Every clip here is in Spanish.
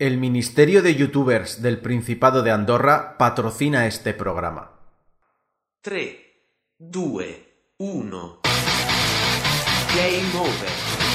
El Ministerio de Youtubers del Principado de Andorra patrocina este programa. 3, 2, 1. Game over.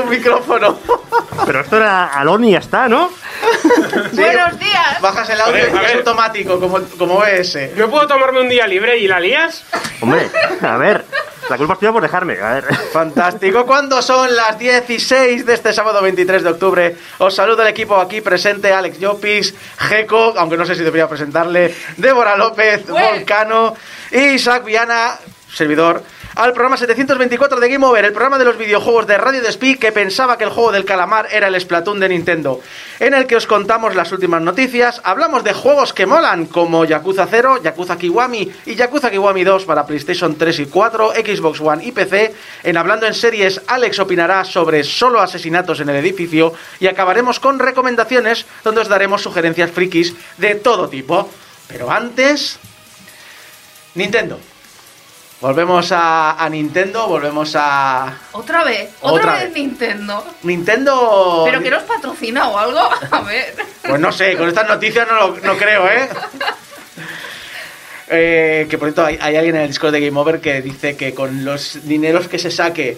Un micrófono. Pero esto era Alon y ya está, ¿no? Buenos días. Bajas el audio y es automático, como, como OBS. ¿No puedo tomarme un día libre y la lías? Hombre, a ver, la culpa es tuya por dejarme, a ver. Fantástico. Cuando son las 16 de este sábado 23 de octubre, os saluda el equipo aquí presente, Alex Llopis, Jeco, aunque no sé si debería presentarle, Débora López. Volcano y Isaac Viana, servidor, al programa 724 de Game Over, el programa de los videojuegos de Radio Despí que pensaba que el juego del calamar era el Splatoon de Nintendo, en el que os contamos las últimas noticias, hablamos de juegos que molan, como Yakuza 0, Yakuza Kiwami y Yakuza Kiwami 2 para PlayStation 3 y 4, Xbox One y PC. En Hablando en Series, Alex opinará sobre solo asesinatos en el edificio y acabaremos con recomendaciones donde os daremos sugerencias frikis de todo tipo. Pero antes, Nintendo. Volvemos a, a Nintendo, volvemos a Otra vez. Otra, Otra vez, vez. Nintendo. Nintendo. ¿Pero que nos patrocina o algo? A ver. Pues no sé, con estas noticias no, lo- no creo, ¿eh? Eh, que por cierto, hay, hay alguien en el Discord de Game Over que dice que con los dineros que se saque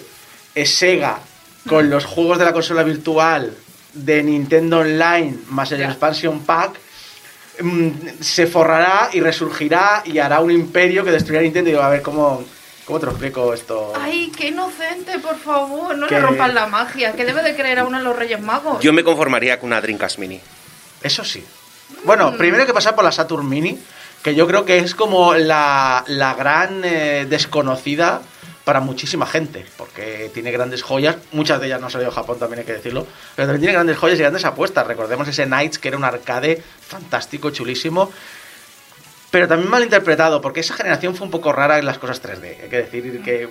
eh, Sega con los juegos de la consola virtual de Nintendo Online más el Ya. expansion pack mm, se forrará y resurgirá y hará un imperio que destruirá Nintendo y digo, a ver cómo cómo te lo explico esto Ay, qué inocente, por favor. No Que- le rompan la magia. Que debe de creer a uno en los Reyes Magos. Yo me conformaría con una Dreamcast Mini. Eso sí. Bueno, primero hay que pasar por la Saturn Mini, que yo creo que es como la, la gran eh, desconocida para muchísima gente, porque tiene grandes joyas, muchas de ellas no han salido de Japón, también hay que decirlo, pero también tiene grandes joyas y grandes apuestas. Recordemos ese Knights, que era un arcade fantástico, chulísimo, pero también mal interpretado, porque esa generación fue un poco rara en las cosas 3D. Hay que decir que,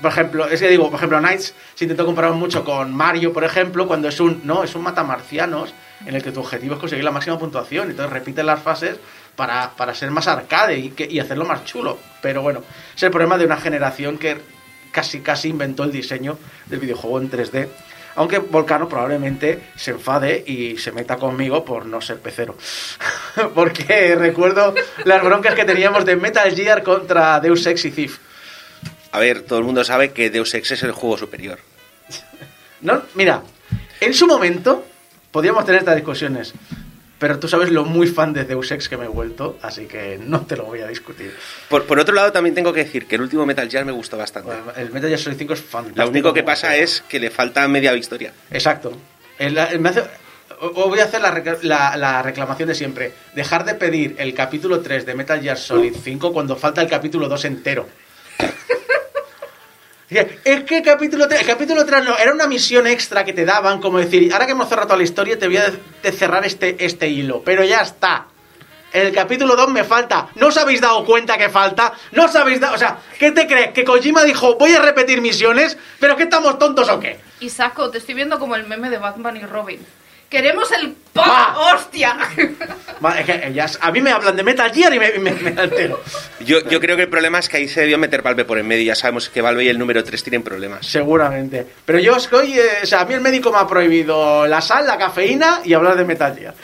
por ejemplo, es que digo, por ejemplo, Knights se intentó comparar mucho con Mario, por ejemplo, cuando es un, no, es un matamarcianos en el que tu objetivo es conseguir la máxima puntuación, entonces repiten las fases para, para ser más arcade y, que- y hacerlo más chulo. Pero bueno, es el problema de una generación que casi casi inventó el diseño del videojuego en 3D. Aunque Volcano probablemente se enfade y se meta conmigo por no ser pecero. Porque recuerdo las broncas que teníamos de Metal Gear contra Deus Ex y Thief. A ver, todo el mundo sabe que Deus Ex es el juego superior. No, mira, en su momento podíamos tener estas discusiones. Pero tú sabes lo muy fan de Deus Ex que me he vuelto, así que no te lo voy a discutir. Por, por otro lado, también tengo que decir que el último Metal Gear me gustó bastante. Bueno, el Metal Gear Solid 5 es fantástico. Lo único que pasa es que le falta media historia. Exacto. El- el- me hace- o- voy a hacer la, la- la reclamación de siempre. Dejar de pedir el capítulo 3 de Metal Gear Solid 5 cuando falta el capítulo 2 entero. Es que el capítulo 3, el capítulo 3 no, era una misión extra que te daban, como decir, ahora que hemos cerrado toda la historia, te voy a cerrar este, este hilo, pero ya está. El capítulo 2 me falta. ¿No os habéis dado cuenta que falta? ¿No os habéis dado.? O sea, ¿qué te crees? ¿Que Kojima dijo voy a repetir misiones? ¿Pero que estamos tontos o qué? Y saco, te estoy viendo como el meme de Batman y Robin. Queremos el Pa. pa, hostia. Es que ellas- a mí me hablan de Metal Gear y me, me, me altero. Yo, yo creo que el problema es que ahí se debió meter Valve por en medio. Ya sabemos que Valve y el número 3 tienen problemas. Seguramente. Pero yo estoy. eh, o sea, a mí el médico me ha prohibido la sal, la cafeína y hablar de Metal Gear.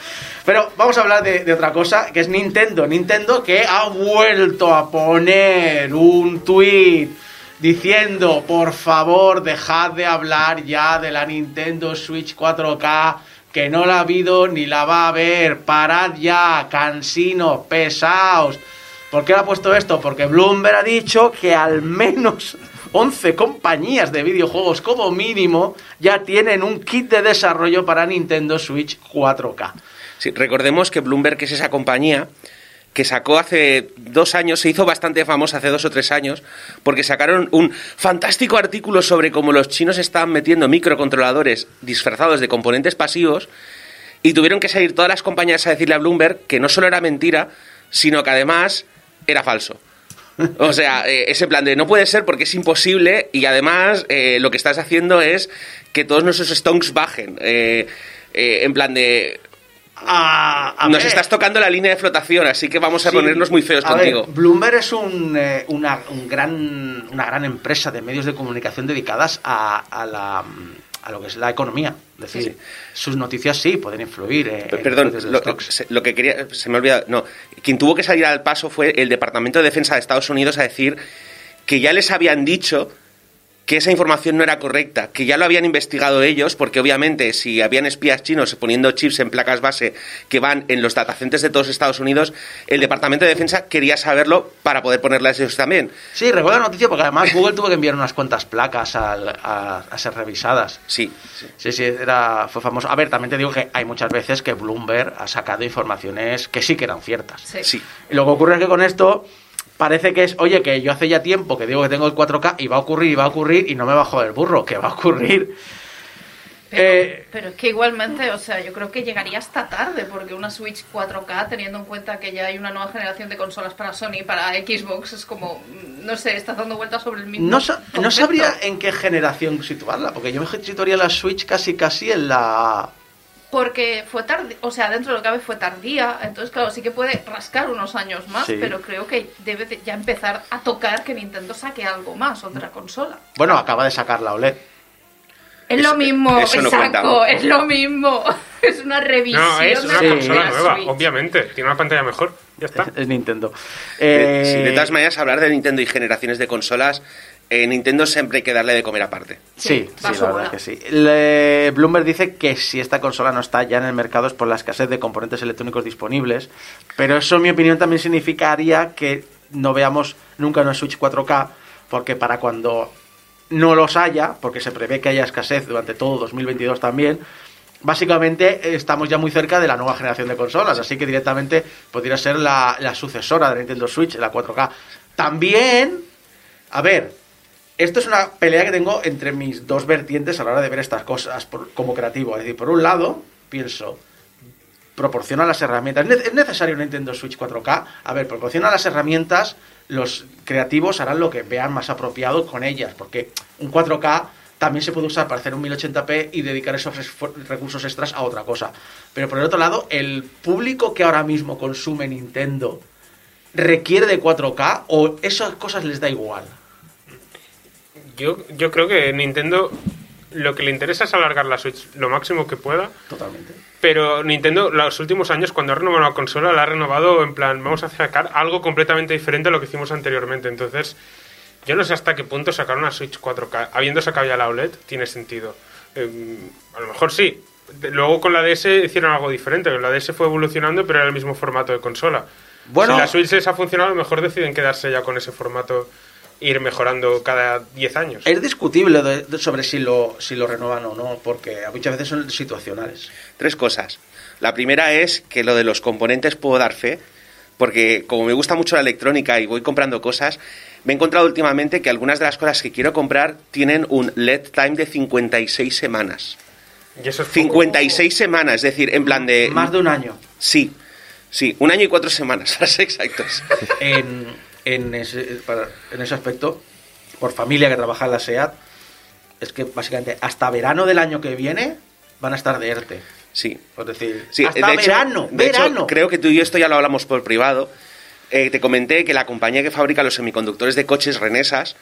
Pero vamos a hablar de, de otra cosa, que es Nintendo. Nintendo que ha vuelto a poner un tweet diciendo, por favor, dejad de hablar ya de la Nintendo Switch 4K, que no la ha habido ni la va a haber. Parad ya, cansinos, pesaos. ¿Por qué ha puesto esto? Porque Bloomberg ha dicho que al menos 11 compañías de videojuegos como mínimo ya tienen un kit de desarrollo para Nintendo Switch 4K. Sí, recordemos que Bloomberg es esa compañía que sacó hace dos años, se hizo bastante famosa hace dos o tres años, porque sacaron un fantástico artículo sobre cómo los chinos estaban metiendo microcontroladores disfrazados de componentes pasivos y tuvieron que salir todas las compañías a decirle a Bloomberg que no solo era mentira, sino que además era falso. O sea, eh, ese plan de no puede ser porque es imposible y además eh, lo que estás haciendo es que todos nuestros stonks bajen. Eh, en plan de... A- a Nos ver, estás tocando la línea de flotación, así que vamos a sí, ponernos muy feos a ver, contigo. Bloomberg es un, eh, una, un gran, una gran empresa de medios de comunicación dedicadas a, a la, a lo que es la economía. Es decir, sus noticias sí pueden influir. eh, en Perdón, lo, se- lo que quería, se me ha olvidado. No, quien tuvo que salir al paso fue el Departamento de Defensa de Estados Unidos a decir que ya les habían dicho que esa información no era correcta, que ya lo habían investigado ellos, porque obviamente si habían espías chinos poniendo chips en placas base que van en los datacenters de todos Estados Unidos, el Departamento de Defensa quería saberlo para poder ponerlas ellos también. Sí, recuerdo la noticia porque además Google tuvo que enviar unas cuantas placas al- a, a ser revisadas. Sí, sí. Sí, sí, era, fue famoso. A ver, también te digo que hay muchas veces que Bloomberg ha sacado informaciones que sí que eran ciertas. Sí. sí. Y lo que ocurre es que con esto parece que es, oye, que yo hace ya tiempo que digo que tengo el 4K y va a ocurrir y va a ocurrir y no me bajo del burro, que va a ocurrir. Pero, Eh, pero es que igualmente, o sea, yo creo que llegaría hasta tarde, porque una Switch 4K, teniendo en cuenta que ya hay una nueva generación de consolas para Sony, para Xbox, es como, mm, no sé, estás dando vueltas sobre el mismo. No, sa- no sabría en qué generación situarla, porque yo me situaría la Switch casi casi en la... Porque fue tardía, o sea, dentro de lo que cabe fue tardía, entonces claro, sí que puede rascar unos años más, Sí. pero creo que debe de ya empezar a tocar que Nintendo saque algo más, otra consola. Bueno, acaba de sacar la OLED. Es Eso- lo mismo, eso no exacto, cuenta. es lo mismo. Es una revisión No, es una consola nueva, Switch. obviamente. Tiene una pantalla mejor. Ya está. Es, es Nintendo. Eh, Eh, sí, de todas maneras, hablar de Nintendo y generaciones de consolas, eh, Nintendo siempre hay que darle de comer aparte. Sí, Sí, la verdad es que sí. Le- Bloomberg dice que si esta consola no está ya en el mercado es por la escasez de componentes electrónicos disponibles, pero eso en mi opinión también significaría que no veamos nunca una Switch 4K, porque para cuando no los haya, porque se prevé que haya escasez durante todo 2022 también, básicamente estamos ya muy cerca de la nueva generación de consolas, así que directamente podría ser la, la sucesora de la Nintendo Switch, la 4K. También, a ver, esto es una pelea que tengo entre mis dos vertientes a la hora de ver estas cosas como creativo. Es decir, por un lado, pienso, proporciona las herramientas. ¿Es ne- ¿Es necesario un Nintendo Switch 4K? A ver, proporciona las herramientas, los creativos harán lo que vean más apropiado con ellas, porque un 4K también se puede usar para hacer un 1080p y dedicar esos recursos extras a otra cosa. Pero por el otro lado, el público que ahora mismo consume Nintendo requiere de 4K o esas cosas les da igual. Yo, yo creo que Nintendo lo que le interesa es alargar la Switch lo máximo que pueda. Totalmente. Pero Nintendo, los últimos años, cuando ha renovado la consola, la ha renovado en plan, vamos a sacar algo completamente diferente a lo que hicimos anteriormente. Entonces, yo no sé hasta qué punto sacar una Switch 4K, habiendo sacado ya la OLED, tiene sentido. Eh, a lo mejor sí. Luego con la DS hicieron algo diferente. La DS fue evolucionando, pero era el mismo formato de consola. Bueno. si la Switch les ha funcionado, a lo mejor deciden quedarse ya con ese formato ir mejorando cada 10 años. Es discutible de- de- sobre si lo, si lo renuevan o no, porque muchas veces son situacionales. Tres cosas. La primera es que lo de los componentes puedo dar fe, porque como me gusta mucho la electrónica y voy comprando cosas, me he encontrado últimamente que algunas de las cosas que quiero comprar tienen un lead time de 56 semanas. Y eso es poco. 56 semanas, es decir, en plan de... Más de un año. Sí. Sí, un año y cuatro semanas, ser exactos. en, en, ese, en ese aspecto, por familia que trabaja en la SEAT, es que básicamente hasta verano del año que viene van a estar de ERTE. Sí. Es decir, Sí, hasta de hecho- verano, hecho, verano. creo que tú y yo esto ya lo hablamos por privado. Eh, te comenté que la compañía que fabrica los semiconductores de coches Renesas,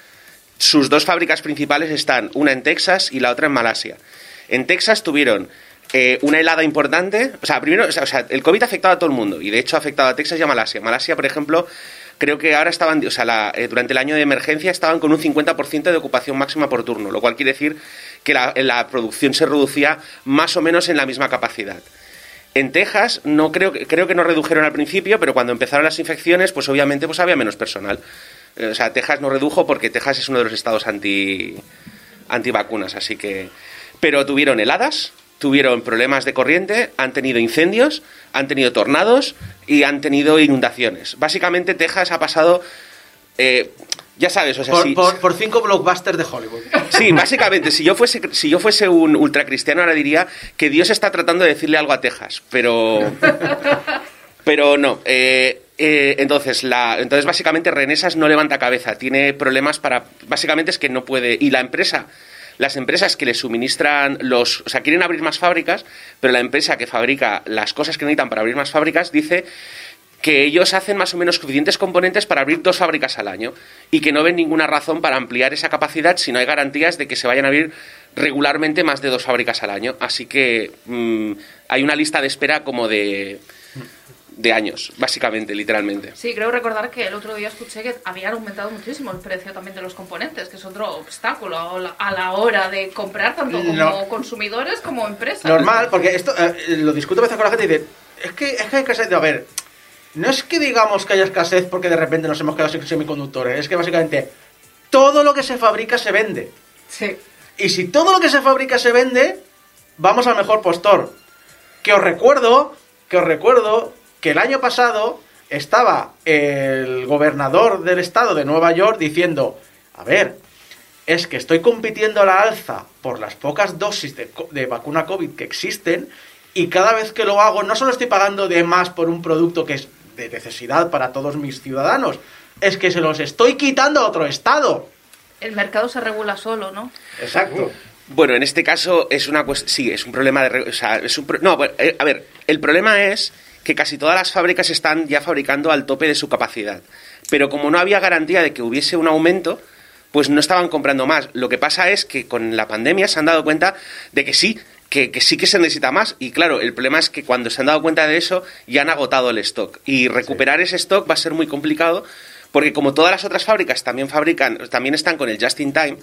sus dos fábricas principales están, una en Texas y la otra en Malasia. En Texas tuvieron eh, una helada importante, o sea, primero, o sea, el COVID ha afectado a todo el mundo y de hecho ha afectado a Texas y a Malasia. Malasia, por ejemplo, creo que ahora estaban, o sea, la- eh, durante el año de emergencia estaban con un 50% de ocupación máxima por turno, lo cual quiere decir que la, producción se reducía más o menos en la misma capacidad. En Texas no creo creo que no redujeron al principio, pero cuando empezaron las infecciones, pues obviamente pues había menos personal. Eh, O sea, Texas no redujo porque Texas es uno de los estados anti antivacunas, así que pero tuvieron heladas, tuvieron problemas de corriente, han tenido incendios, han tenido tornados y han tenido inundaciones. Básicamente Texas ha pasado eh, ya sabes, o sea, por, si- por- por cinco blockbusters de Hollywood. Sí, básicamente, si yo fuese, si yo fuese un ultracristiano, ahora diría que Dios está tratando de decirle algo a Texas, pero. Pero no. eh, eh, entonces, la, entonces, básicamente, Renesas no levanta cabeza. Tiene problemas para. Básicamente es que no puede. Y la empresa. Las empresas que le suministran los. O sea, quieren abrir más fábricas, pero la empresa que fabrica las cosas que necesitan para abrir más fábricas dice que ellos hacen más o menos suficientes componentes para abrir dos fábricas al año y que no ven ninguna razón para ampliar esa capacidad si no hay garantías de que se vayan a abrir regularmente más de dos fábricas al año. Así que mm, hay una lista de espera como de, de años, básicamente, literalmente. Sí, creo recordar que el otro día escuché que habían aumentado muchísimo el precio también de los componentes, que es otro obstáculo a la- hora de comprar tanto como No. consumidores como empresas. Normal, porque esto eh, lo discuto a veces con la gente y dice, es que, es que hay escasez a ver, no es que digamos que haya escasez porque de repente nos hemos quedado sin semiconductores, es que básicamente todo lo que se fabrica se vende. Sí. Y si todo lo que se fabrica se vende, vamos al mejor postor. Que os recuerdo, que os recuerdo que el año pasado estaba el gobernador del estado de Nueva York diciendo, a ver, es que estoy compitiendo a la alza por las pocas dosis de, co- de vacuna COVID que existen y cada vez que lo hago no solo estoy pagando de más por un producto que es de necesidad para todos mis ciudadanos, es que se los estoy quitando a otro estado. El mercado se regula solo, ¿no? Exacto. Bueno, en este caso es una cuestión. Sí, es un problema de. re- O sea, es un pro- no, eh, a ver, el problema es que casi todas las fábricas están ya fabricando al tope de su capacidad. Pero como no había garantía de que hubiese un aumento, pues no estaban comprando más. Lo que pasa es que con la pandemia se han dado cuenta de que sí, que, que sí que se necesita más. Y claro, el problema es que cuando se han dado cuenta de eso, ya han agotado el stock. Y recuperar ese stock va a ser muy complicado, porque como todas las otras fábricas también fabrican, también están con el just in time,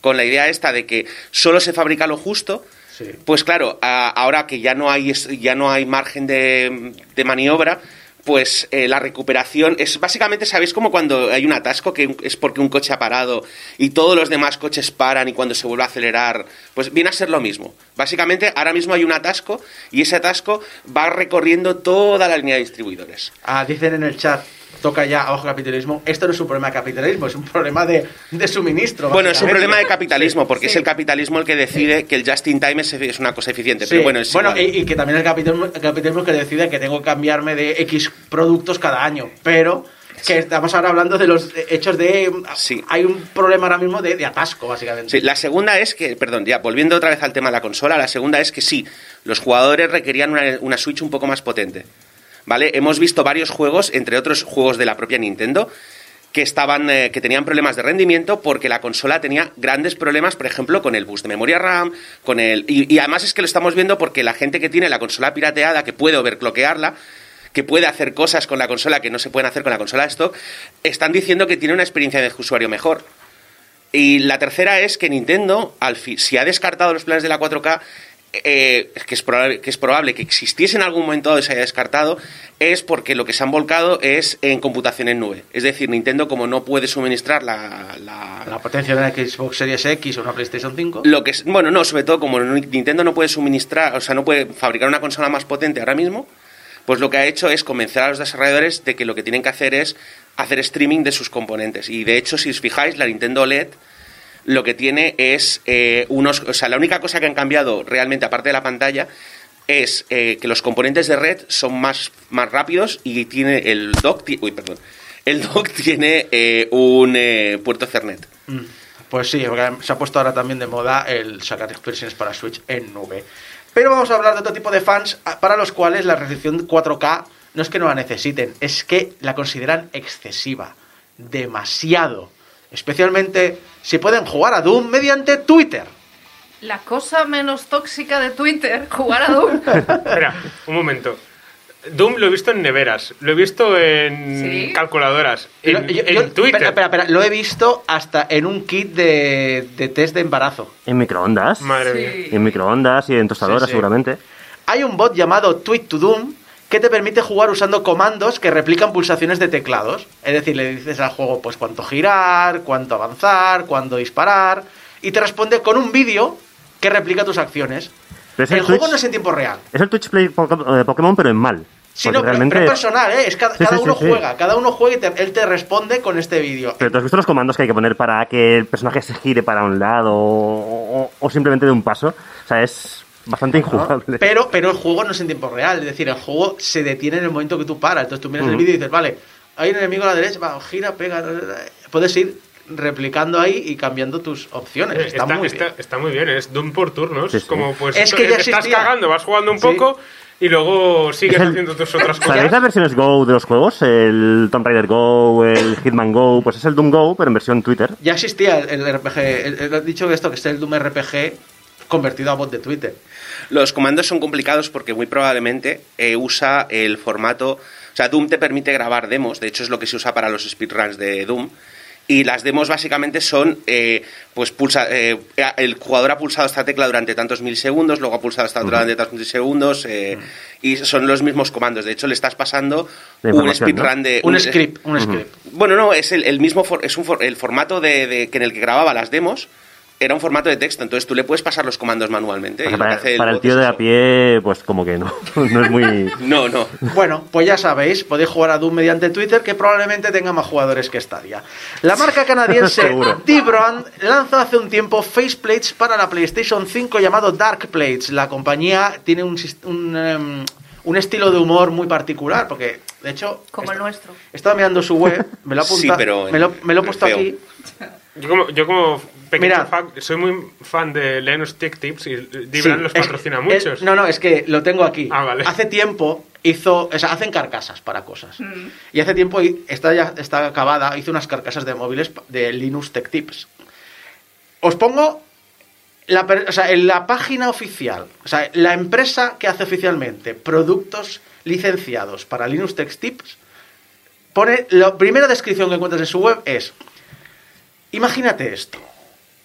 con la idea esta de que solo se fabrica lo justo, Sí. pues claro, a- ahora que ya no hay, ya no hay margen de, de maniobra, pues eh, la recuperación es básicamente, ¿sabéis? Como cuando hay un atasco que es porque un coche ha parado y todos los demás coches paran y cuando se vuelve a acelerar, pues viene a ser lo mismo. Básicamente ahora mismo hay un atasco y ese atasco va recorriendo toda la línea de distribuidores. Ah, dicen en el chat, toca ya abajo capitalismo. Esto no es un problema de capitalismo, es un problema de, de suministro. Bueno, es un problema de capitalismo, porque Sí. es el capitalismo el que decide que el just in time es, es una cosa eficiente. Sí, Pero bueno, es igual. y, y que también el capitalismo, el capitalismo que decide que tengo que cambiarme de X productos cada año. Pero que estamos ahora hablando de los hechos de... Sí. Hay un problema ahora mismo de, de atasco, básicamente. Sí, la segunda es que, perdón, ya volviendo otra vez al tema de la consola, la segunda es que sí, los jugadores requerían una, una Switch un poco más potente. ¿Vale? Hemos visto varios juegos, entre otros juegos de la propia Nintendo, que estaban eh, que tenían problemas de rendimiento porque la consola tenía grandes problemas, por ejemplo, con el bus de memoria RAM, con el y, además es que lo estamos viendo porque la gente que tiene la consola pirateada, que puede overclockearla, que puede hacer cosas con la consola que no se pueden hacer con la consola de stock, están diciendo que tiene una experiencia de usuario mejor. Y la tercera es que Nintendo, al si ha descartado los planes de la 4K, eh, que, es probable, que es probable que existiese en algún momento dado y se haya descartado, es porque lo que se han volcado es en computación en nube. Es decir, Nintendo, como no puede suministrar la, la- La potencia de una Xbox Series X o una PlayStation 5. lo que es, bueno, no, sobre todo como Nintendo no puede suministrar, o sea, no puede fabricar una consola más potente ahora mismo, pues lo que ha hecho es convencer a los desarrolladores de que lo que tienen que hacer es hacer streaming de sus componentes. Y de hecho, si os fijáis, la Nintendo OLED lo que tiene es eh, unos, o sea, la única cosa que han cambiado realmente aparte de la pantalla es eh, que los componentes de red son más, más rápidos y tiene el dock, uy, perdón, el dock tiene eh, un puerto Ethernet. Pues sí, se ha puesto ahora también de moda el sacar expresiones para Switch en nube. Pero vamos a hablar de otro tipo de fans para los cuales la recepción 4K no es que no la necesiten, es que la consideran excesiva, demasiado. Especialmente si pueden jugar a Doom mediante Twitter. La cosa menos tóxica de Twitter, jugar a Doom. Espera, un momento. Doom lo he visto en neveras, lo he visto en ¿Sí? calculadoras, en, Lo- yo- en yo- Twitter. Espera, espera, espera, lo he visto hasta en un kit de, de test de embarazo. En microondas. Madre Sí. mía. En microondas y en tostadoras, Sí, sí. seguramente. Hay un bot llamado Tweet to Doom que te permite jugar usando comandos que replican pulsaciones de teclados. Es decir, le dices al juego pues cuánto girar, cuánto avanzar, cuándo disparar y te responde con un vídeo que replica tus acciones. Pero el juego no es en tiempo real. Es el Twitch Play Poké- eh, Pokémon, pero en mal. Sí, no, pero, realmente... pero es personal, ¿eh? Es cada, Sí, cada sí, uno sí. juega, cada uno juega y te- él te responde con este vídeo. Pero tú has visto los comandos que hay que poner para que el personaje se gire para un lado o, o- o simplemente de un paso. O sea, es bastante ¿no? injugable. Pero, pero el juego no es en tiempo real, es decir, el juego se detiene en el momento que tú paras. Entonces tú miras el Ujú. vídeo y dices, vale, hay un enemigo a la derecha, va, gira, pega. Puedes ir replicando ahí y cambiando tus opciones. Eh, Está, muy está- bien. está muy bien, es Doom por turnos. Sí, es sí. como, pues, Es que ya te estás existía. cagando, vas jugando un Sí. poco y luego sigues Es el- haciendo tus otras ¿Sabéis cosas. las versiones Go de los juegos? El Tomb Raider Go, el Hitman Go, pues es el Doom Go, pero en versión Twitter. Ya existía el, RPG, el, el- he dicho esto que es el Doom RPG convertido a bot de Twitter. Los comandos son complicados porque muy probablemente eh, usa el formato. O sea, Doom te permite grabar demos, de hecho es lo que se usa para los speedruns de Doom. Y las demos básicamente son, eh, pues pulsa, eh, el jugador ha pulsado esta tecla durante tantos milisegundos, luego ha pulsado esta otra durante tantos milisegundos, eh, y son los mismos comandos. De hecho, le estás pasando un speedrun ¿no? de... Un script, un script. Bueno, no, es el, el mismo for- es un for- el formato de, de- que en el que grababa las demos era un formato de texto, entonces tú le puedes pasar los comandos manualmente. Sea, y lo que para, hace para el tío de a pie, pues como que no. No es muy... No, no. Bueno, pues ya sabéis, podéis jugar a Doom mediante Twitter, que probablemente tenga más jugadores que Stadia. La marca canadiense. D-Brand lanzó hace un tiempo faceplates para la PlayStation 5 llamado Dark Plates. La compañía tiene un, un, em, un estilo de humor muy particular, porque de hecho... Como el est- nuestro. He estado mirando su web, me lo he Sí, apuntado, pero en- me, lo, me lo he puesto feo. aquí. Yo como, yo como pequeño Mira. fan, soy muy fan de Linux Tech Tips y Sí, Dibran los patrocina es- muchos. no, no, es que lo tengo aquí. Ah, vale. Hace tiempo hizo, o sea, hacen carcasas para cosas. Y hace tiempo está ya está acabada, hizo unas carcasas de móviles de Linux Tech Tips. Os pongo la, o sea, en la página oficial, o sea, la empresa que hace oficialmente productos licenciados para Linux Tech Tips pone la primera descripción que encuentras en su web es Imagínate esto.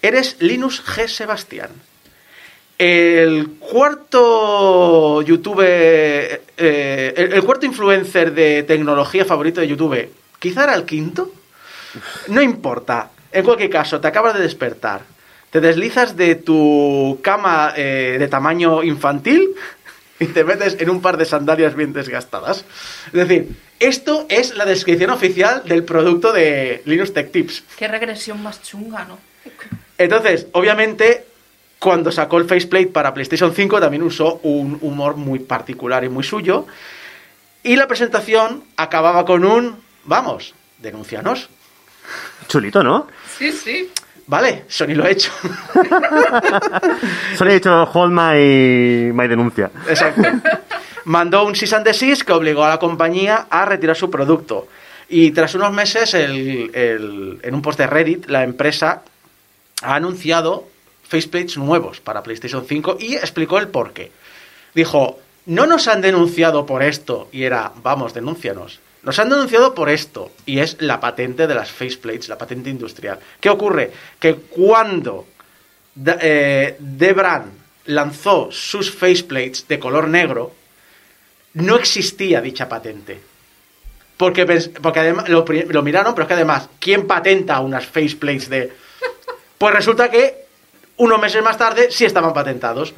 Eres Linus G. Sebastián. El cuarto YouTube, eh, el, el cuarto influencer de tecnología favorito de YouTube, quizá era el quinto. No importa. En cualquier caso, te acabas de despertar. Te deslizas de tu cama eh, de tamaño infantil y te metes en un par de sandalias bien desgastadas. Es decir, esto es la descripción oficial del producto de Linux Tech Tips. Qué regresión más chunga, ¿no? Entonces, obviamente, cuando sacó el faceplate para PlayStation 5 también usó un humor muy particular y muy suyo. Y la presentación acababa con un, vamos, denúncianos. Chulito, ¿no? Sí, sí. Vale, Sony lo ha hecho. Solo he dicho hold my, my denuncia. Exacto. Mandó un cease and desist que obligó a la compañía a retirar su producto. Y tras unos meses, el- el- en un post de Reddit, la empresa ha anunciado faceplates nuevos para PlayStation 5 y explicó el porqué. Dijo, no nos han denunciado por esto. Y era, vamos, denúncianos. Nos han denunciado por esto. Y es la patente de las faceplates, la patente industrial. ¿Qué ocurre? Que cuando eh, Debran lanzó sus faceplates de color negro, no existía dicha patente. Porque, porque además lo, lo miraron, pero es que además, ¿quién patenta unas faceplates de...? Pues resulta que unos meses más tarde sí estaban patentados.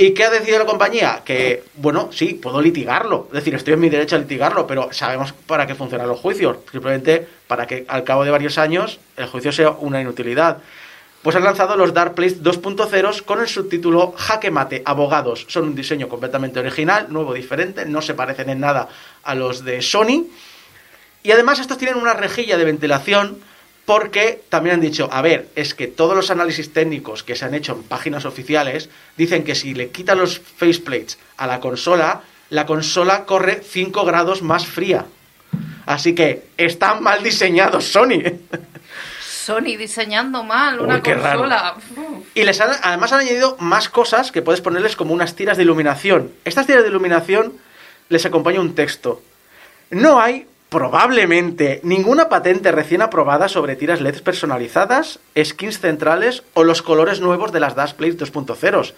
¿Y qué ha decidido la compañía? Que, bueno, sí, puedo litigarlo. Es decir, estoy en mi derecho a litigarlo, pero sabemos para qué funcionan los juicios. Simplemente para que al cabo de varios años el juicio sea una inutilidad. pues han lanzado los Dark Place 2.0 con el subtítulo Jaque Mate, Abogados. Son un diseño completamente original, nuevo, diferente, no se parecen en nada a los de Sony. Y además estos tienen una rejilla de ventilación porque también han dicho, a ver, es que todos los análisis técnicos que se han hecho en páginas oficiales dicen que si le quitan los faceplates a la consola, la consola corre 5 grados más fría. Así que están mal diseñados Sony. Sony diseñando mal una Uy, consola. Y les han- además han añadido más cosas que puedes ponerles como unas tiras de iluminación. Estas tiras de iluminación les acompaña un texto. No hay, probablemente, ninguna patente recién aprobada sobre tiras LED personalizadas, skins centrales o los colores nuevos de las Dash Plays 2.0.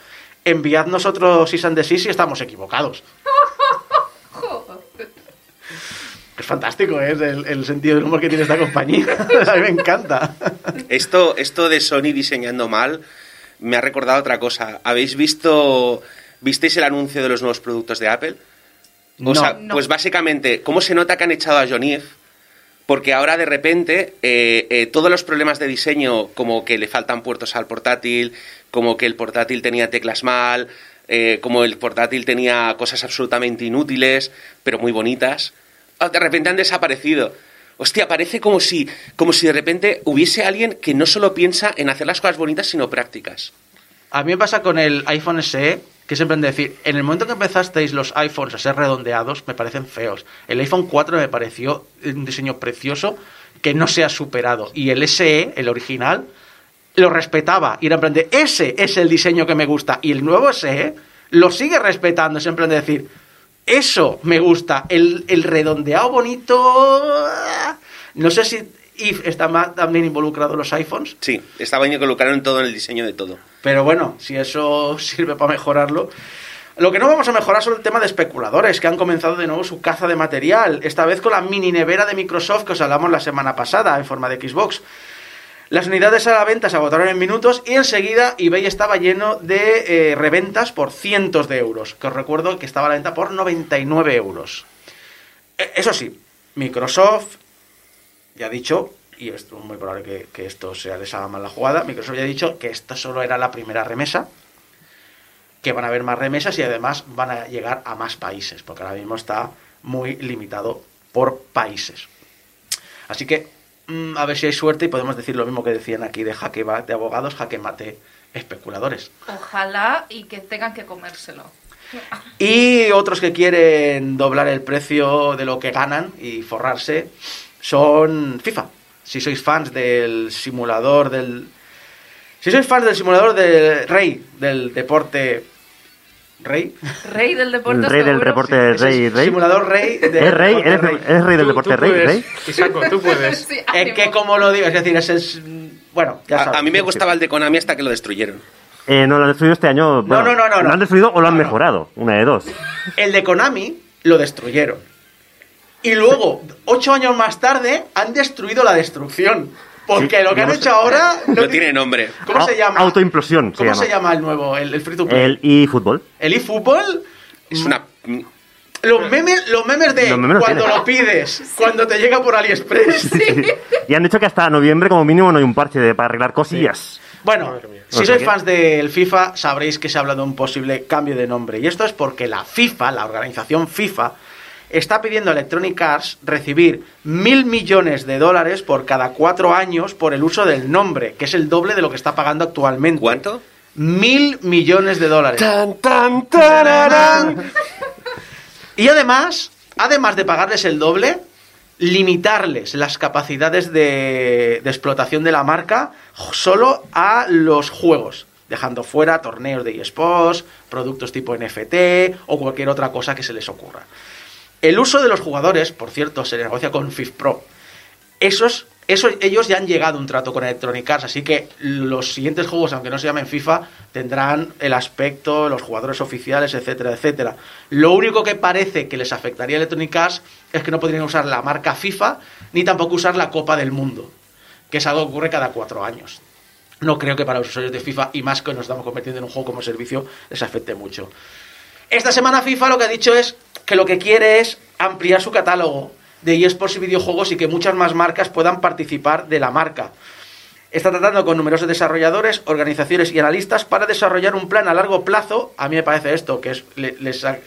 Enviadnos otro Season and Desist si estamos equivocados. Es fantástico, ¿eh? es el, el sentido del humor que tiene esta compañía. A mí me encanta. Esto, esto de Sony diseñando mal me ha recordado otra cosa. ¿Habéis visto, visteis el anuncio de los nuevos productos de Apple? O No. sea, No. pues básicamente, ¿cómo se nota que han echado a John Ive? Porque ahora de repente eh, eh, todos los problemas de diseño, como que le faltan puertos al portátil, como que el portátil tenía teclas mal, eh, como el portátil tenía cosas absolutamente inútiles, pero muy bonitas, ah, de repente han desaparecido. Hostia, parece como si, como si de repente hubiese alguien que no solo piensa en hacer las cosas bonitas, sino prácticas. A mí me pasa con el iPhone SE, que siempre de decir, en el momento que empezasteis los iPhones a ser redondeados, me parecen feos. El iPhone 4 me pareció un diseño precioso que no se ha superado. Y el SE, el original, lo respetaba. Y era en plan de, ese es el diseño que me gusta. Y el nuevo SE lo sigue respetando, siempre en decir, eso me gusta. El, el redondeado bonito... No sé si If está también involucrado los iPhones. Sí, estaba involucrado en todo en el diseño de todo. Pero bueno, si eso sirve para mejorarlo. Lo que no vamos a mejorar son el tema de especuladores, que han comenzado de nuevo su caza de material, esta vez con la mini nevera de Microsoft que os hablamos la semana pasada en forma de Xbox. Las unidades a la venta se agotaron en minutos y enseguida eBay estaba lleno de eh, reventas por cientos de euros, que os recuerdo que estaba a la venta por 99 euros. Eh, Eso sí, Microsoft ya ha dicho, y esto es muy probable que, que esto sea les haga mal la jugada, Microsoft ya ha dicho que esta solo era la primera remesa, que van a haber más remesas y además van a llegar a más países, porque ahora mismo está muy limitado por países. Así que mm, a ver si hay suerte y podemos decir lo mismo que decían aquí de jaque de abogados, jaque mate especuladores. Ojalá y que tengan que comérselo. Y otros que quieren doblar el precio de lo que ganan y forrarse son FIFA. Si sois fans del simulador del... Si sois fans del simulador del rey, del deporte... ¿Rey? Rey del deporte. El rey del deporte, Ese rey, es rey. Simulador rey. del ¿Es rey? ¿Eres, rey. eres rey del Tú- deporte tú rey? puedes, rey? Isaco, tú puedes. Sí, Es que como lo digo, es decir, es... Bueno, ya A, sabes. a mí me gustaba el de Konami hasta que lo destruyeron. Eh, no, lo han destruido este año. bueno, no, no, no, Lo no. han destruido o lo han No, no. mejorado. Una de dos. El de Konami lo destruyeron. Y luego, ocho años más tarde, han destruido la destrucción. Porque Sí, lo que han hecho ahora... No tiene nombre. ¿Cómo se llama? Autoimplosión se ¿Cómo llama. se llama el nuevo, el, el free to play? El eFootball. El eFootball. Es una... Los memes, los memes de Los memes los cuando tienes. lo pides, cuando te llega por AliExpress. Y han dicho que hasta noviembre, como mínimo, no hay un parche de, para arreglar cosillas. Bueno, si sois fans del FIFA, sabréis que se habla de un posible cambio de nombre. Y esto es porque la FIFA, la organización FIFA, está pidiendo a Electronic Arts recibir mil millones de dólares por cada cuatro años por el uso del nombre, que es el doble de lo que está pagando actualmente. ¿Cuánto? Mil millones de dólares. Tan, tan, tararán. Y además, además de pagarles el doble, limitarles las capacidades de, de explotación de la marca solo a los juegos, dejando fuera torneos de eSports, productos tipo NFT o cualquier otra cosa que se les ocurra. El uso de los jugadores, por cierto, se negocia con FIFPro. Esos, esos, ellos ya han llegado a un trato con Electronic Arts, así que los siguientes juegos, aunque no se llamen FIFA, tendrán el aspecto, los jugadores oficiales, etcétera, etcétera. Lo único que parece que les afectaría a Electronic Arts es que no podrían usar la marca FIFA ni tampoco usar la Copa del Mundo, que es algo que ocurre cada cuatro años. No creo que para los usuarios de FIFA, y más que nos estamos convirtiendo en un juego como servicio, les afecte mucho. Esta semana FIFA lo que ha dicho es que lo que quiere es ampliar su catálogo de eSports y videojuegos y que muchas más marcas puedan participar de la marca. Está tratando con numerosos desarrolladores, organizaciones y analistas para desarrollar un plan a largo plazo. A mí me parece esto, que es les eh,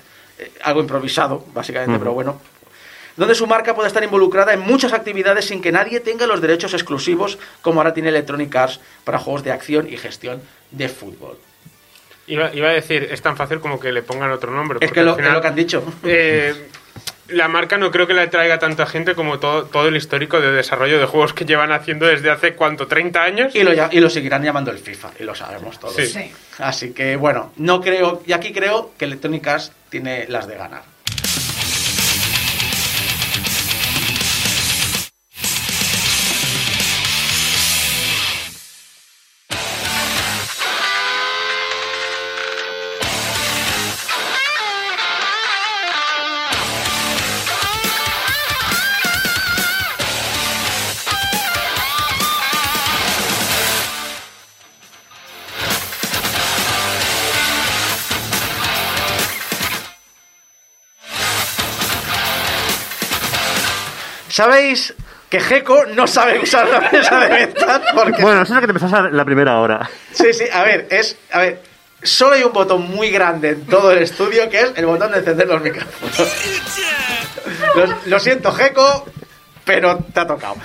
algo improvisado, básicamente, pero bueno. Donde su marca pueda estar involucrada en muchas actividades sin que nadie tenga los derechos exclusivos, como ahora tiene Electronic Arts para juegos de acción y gestión de fútbol. Iba, iba a decir, es tan fácil como que le pongan otro nombre. Es porque que lo, final, es lo que han dicho. eh, la marca no creo que le traiga tanta gente como todo, todo el histórico de desarrollo de juegos que llevan haciendo desde hace, ¿cuánto? ¿30 años? Y lo, ya- y lo seguirán llamando el FIFA, y lo sabemos todos. Sí. Sí. Así que bueno, no creo, y aquí creo que Electronic Arts tiene las de ganar. ¿Sabéis que Gecko no sabe usar la mesa de ventas? Porque Bueno, eso es lo que te pensás la primera hora. Sí, sí, a ver, es. A ver, solo hay un botón muy grande en todo el estudio que es el botón de encender los micrófonos. Lo, lo siento, Geco, pero te ha tocado.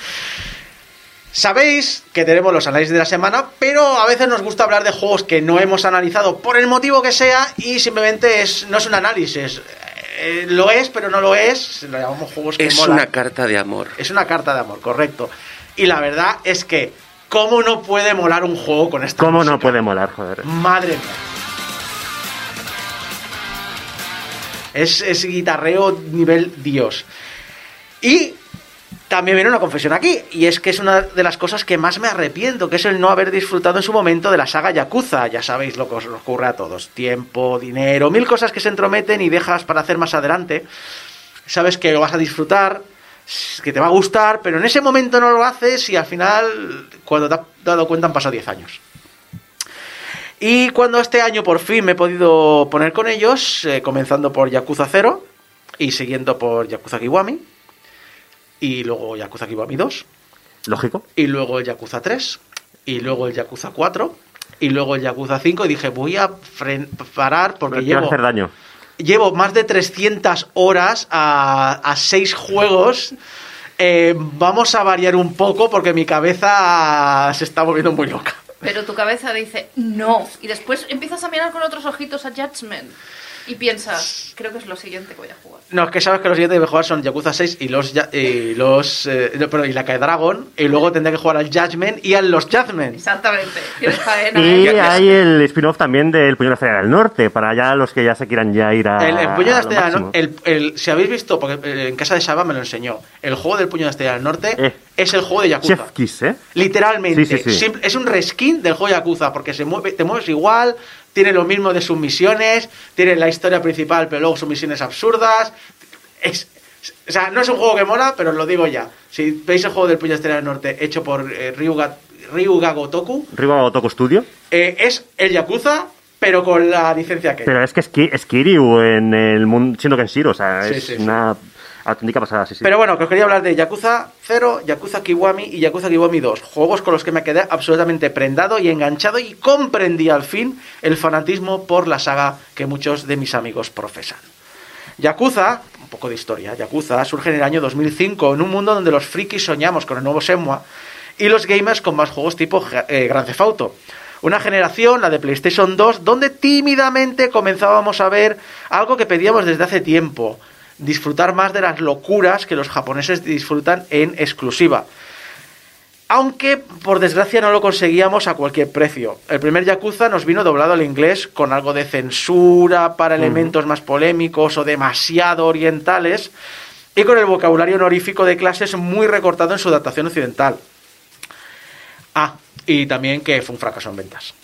Sabéis que tenemos los análisis de la semana, pero a veces nos gusta hablar de juegos que no hemos analizado por el motivo que sea y simplemente es, no es un análisis. Eh, lo es, pero no lo es. Lo llamamos juegos que Es molan. una carta de amor. Es una carta de amor, correcto. Y la verdad es que, ¿cómo no puede molar un juego con esta ¿Cómo no puede molar, joder? Madre mía. Es, es guitarreo nivel Dios. Y también viene una confesión aquí, y es que es una de las cosas que más me arrepiento, que es el no haber disfrutado en su momento de la saga Yakuza. Ya sabéis lo que os ocurre a todos. Tiempo, dinero, mil cosas que se entrometen y dejas para hacer más adelante. Sabes que lo vas a disfrutar, que te va a gustar, pero en ese momento no lo haces y al final, cuando te has dado cuenta, han pasado 10 años. Y cuando este año por fin me he podido poner con ellos, eh, comenzando por Yakuza 0 y siguiendo por Yakuza Kiwami, y luego Yakuza Kiwami 2, Lógico. y luego el Yakuza 3, y luego el Yakuza 4, y luego el Yakuza 5, y dije, voy a fren- parar porque llevo, hacer daño. llevo más de 300 horas a, a 6 juegos. Eh, vamos a variar un poco porque mi cabeza se está volviendo muy loca. Pero tu cabeza dice no. Y después empiezas a mirar con otros ojitos a Judgment. Y piensas, creo que es lo siguiente que voy a jugar. No, es que sabes que los siguientes que voy a jugar son Yakuza 6 y los, ya- y los eh, perdón, y la Cae Dragon y luego tendré que jugar al Judgment y a los Judgment. Exactamente. Faena, Y ¿eh? hay el spin-off también del Puño de la Estrella del Norte, para ya los que ya se quieran ya ir a. El, el puño de la estrella del norte, el, el- si habéis visto, porque eh, en casa de Saba me lo enseñó, el juego del puño de la estrella del norte Eh. es el juego de Yakuza. Chef Kiss, ¿eh? Literalmente. Sí, sí, sí. Es un reskin del juego Yakuza, porque se mueve, te mueves igual, tiene lo mismo de sus misiones, tiene la historia principal, pero luego sus misiones absurdas. Es, o sea, no es un juego que mola, pero os lo digo ya. Si veis el juego del Puño de Estrella del Norte hecho por eh, Ryuga, Ryuga Gotoku, Riva Otoko Studio. eh, es el Yakuza, pero con la licencia que Pero es que es, Ki- es Kiryu en el mundo siendo Kenshiro, o sea, es sí, sí. una sí. Pero bueno, que os quería hablar de Yakuza 0, Yakuza Kiwami y Yakuza Kiwami 2. Juegos con los que me quedé absolutamente prendado y enganchado y comprendí al fin el fanatismo por la saga que muchos de mis amigos profesan. Yakuza, un poco de historia, Yakuza surge en el año 2005 en un mundo donde los frikis soñamos con el nuevo Semua y los gamers con más juegos tipo eh, Grand Theft Auto. Una generación, la de PlayStation 2, donde tímidamente comenzábamos a ver algo que pedíamos desde hace tiempo, disfrutar más de las locuras que los japoneses disfrutan en exclusiva. Aunque, por desgracia, no lo conseguíamos a cualquier precio. El primer Yakuza nos vino doblado al inglés con algo de censura para elementos más polémicos o demasiado orientales y con el vocabulario honorífico de clases muy recortado en su adaptación occidental. Ah, y también que fue un fracaso en ventas.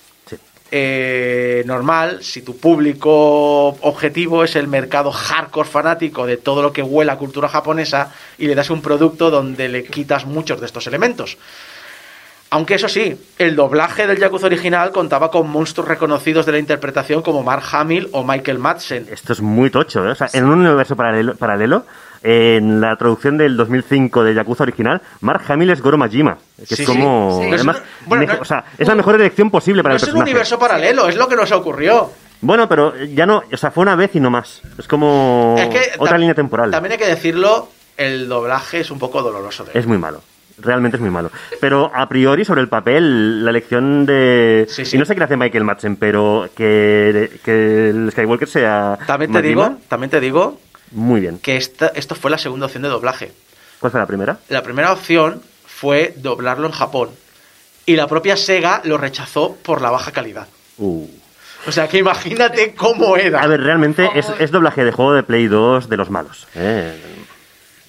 Eh, normal, si tu público objetivo es el mercado hardcore fanático de todo lo que huela a cultura japonesa y le das un producto donde le quitas muchos de estos elementos. Aunque eso sí, el doblaje del Yakuza original contaba con monstruos reconocidos de la interpretación como Mark Hamill o Michael Madsen. Esto es muy tocho, ¿eh? O sea, en un universo paralelo, paralelo, en la traducción del 2005 de Yakuza original, Mark Hamill es Goro Majima. Que Sí, es como... sí. además, Bueno, no- o sea, es la mejor elección posible para No el es un personaje. universo paralelo, es lo que nos ocurrió. Bueno, pero ya no... O sea, fue una vez y no más. Es como Es que otra línea temporal. También hay que decirlo, el doblaje es un poco doloroso. De Es muy malo. Realmente es muy malo. Pero a priori, sobre el papel, la elección de. Sí, sí. Y no sé qué hace Michael Madsen, pero que, que el Skywalker sea. También te digo, también te digo Muy bien. que esta, esto fue la segunda opción de doblaje. ¿Cuál fue la primera? La primera opción fue doblarlo en Japón. Y la propia Sega lo rechazó por la baja calidad. Uh. O sea que imagínate cómo era. A ver, realmente es, es doblaje de juego de Play 2 de los malos. ¿eh?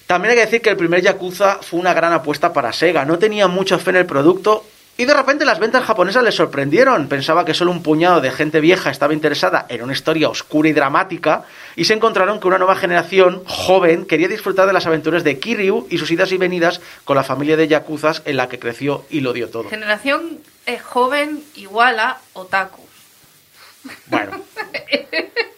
También hay que decir que el primer Yakuza fue una gran apuesta para Sega. No tenía mucha fe en el producto y de repente las ventas japonesas les sorprendieron. Pensaba que solo un puñado de gente vieja estaba interesada en una historia oscura y dramática y se encontraron que una nueva generación joven quería disfrutar de las aventuras de Kiryu y sus idas y venidas con la familia de Yakuzas en la que creció y lo dio todo. Generación eh, joven igual a otaku. Bueno.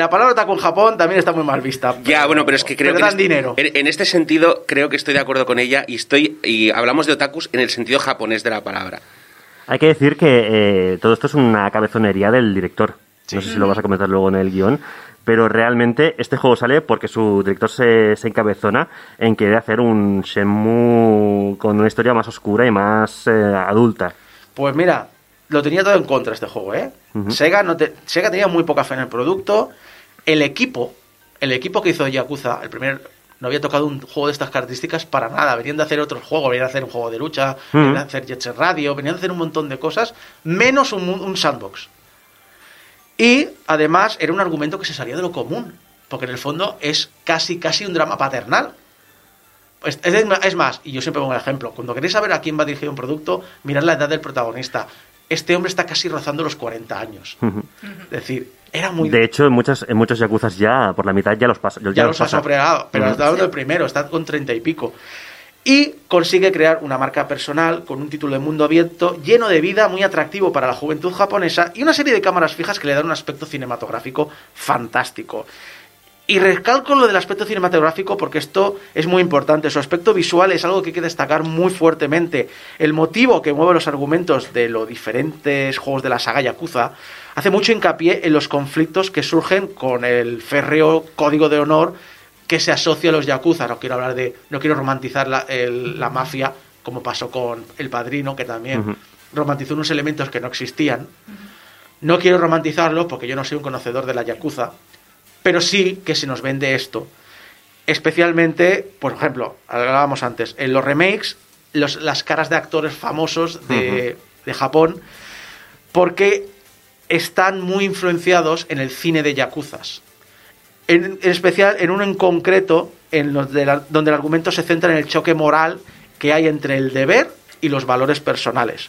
La palabra otaku en Japón también está muy mal vista. Ya, bueno, pero es que creo que dan en este, dinero. en- en este sentido creo que estoy de acuerdo con ella y estoy y hablamos de otakus en el sentido japonés de la palabra. Hay que decir que eh, todo esto es una cabezonería del director. No sé si lo vas a comentar luego en el guion. Pero realmente este juego sale porque su director se, se encabezona en querer hacer un Shenmue con una historia más oscura y más eh, adulta. Pues mira, lo tenía todo en contra este juego, ¿eh? Sega, no te- Sega tenía muy poca fe en el producto. El equipo, el equipo que hizo Yakuza, el primer, no había tocado un juego de estas características para nada. Venían de hacer otros juegos, venían de hacer un juego de lucha, venían de hacer Jet Set Radio, venían de hacer un montón de cosas, menos un, un sandbox. Y además era un argumento que se salía de lo común, porque en el fondo es casi, casi un drama paternal. Es, es- es más, y yo siempre pongo el ejemplo, cuando queréis saber a quién va dirigido un producto, mirad la edad del protagonista. Este hombre está casi rozando los 40 años. Es decir, era muy... De hecho, en, muchas, en muchos yakuzas ya, por la mitad ya los pasa. ya los ha pasa. sobrado, pero está hablando del primero, está con 30 y pico. Y consigue crear una marca personal con un título de mundo abierto, lleno de vida, muy atractivo para la juventud japonesa y una serie de cámaras fijas que le dan un aspecto cinematográfico fantástico. Y recalco lo del aspecto cinematográfico porque esto es muy importante. Su aspecto visual es algo que hay que destacar muy fuertemente. El motivo que mueve los argumentos de los diferentes juegos de la saga Yakuza hace mucho hincapié en los conflictos que surgen con el férreo código de honor que se asocia a los Yakuza. No quiero hablar de. No quiero romantizar la, el- la mafia como pasó con El Padrino, que también romantizó unos elementos que no existían. No quiero romantizarlo porque yo no soy un conocedor de la Yakuza, pero sí que se nos vende esto. Especialmente, por ejemplo, hablábamos antes, en los remakes, los- las caras de actores famosos de, de Japón, porque están muy influenciados en el cine de Yakuzas. En, especial en uno en concreto, en los la- donde el argumento se centra en el choque moral que hay entre el deber y los valores personales.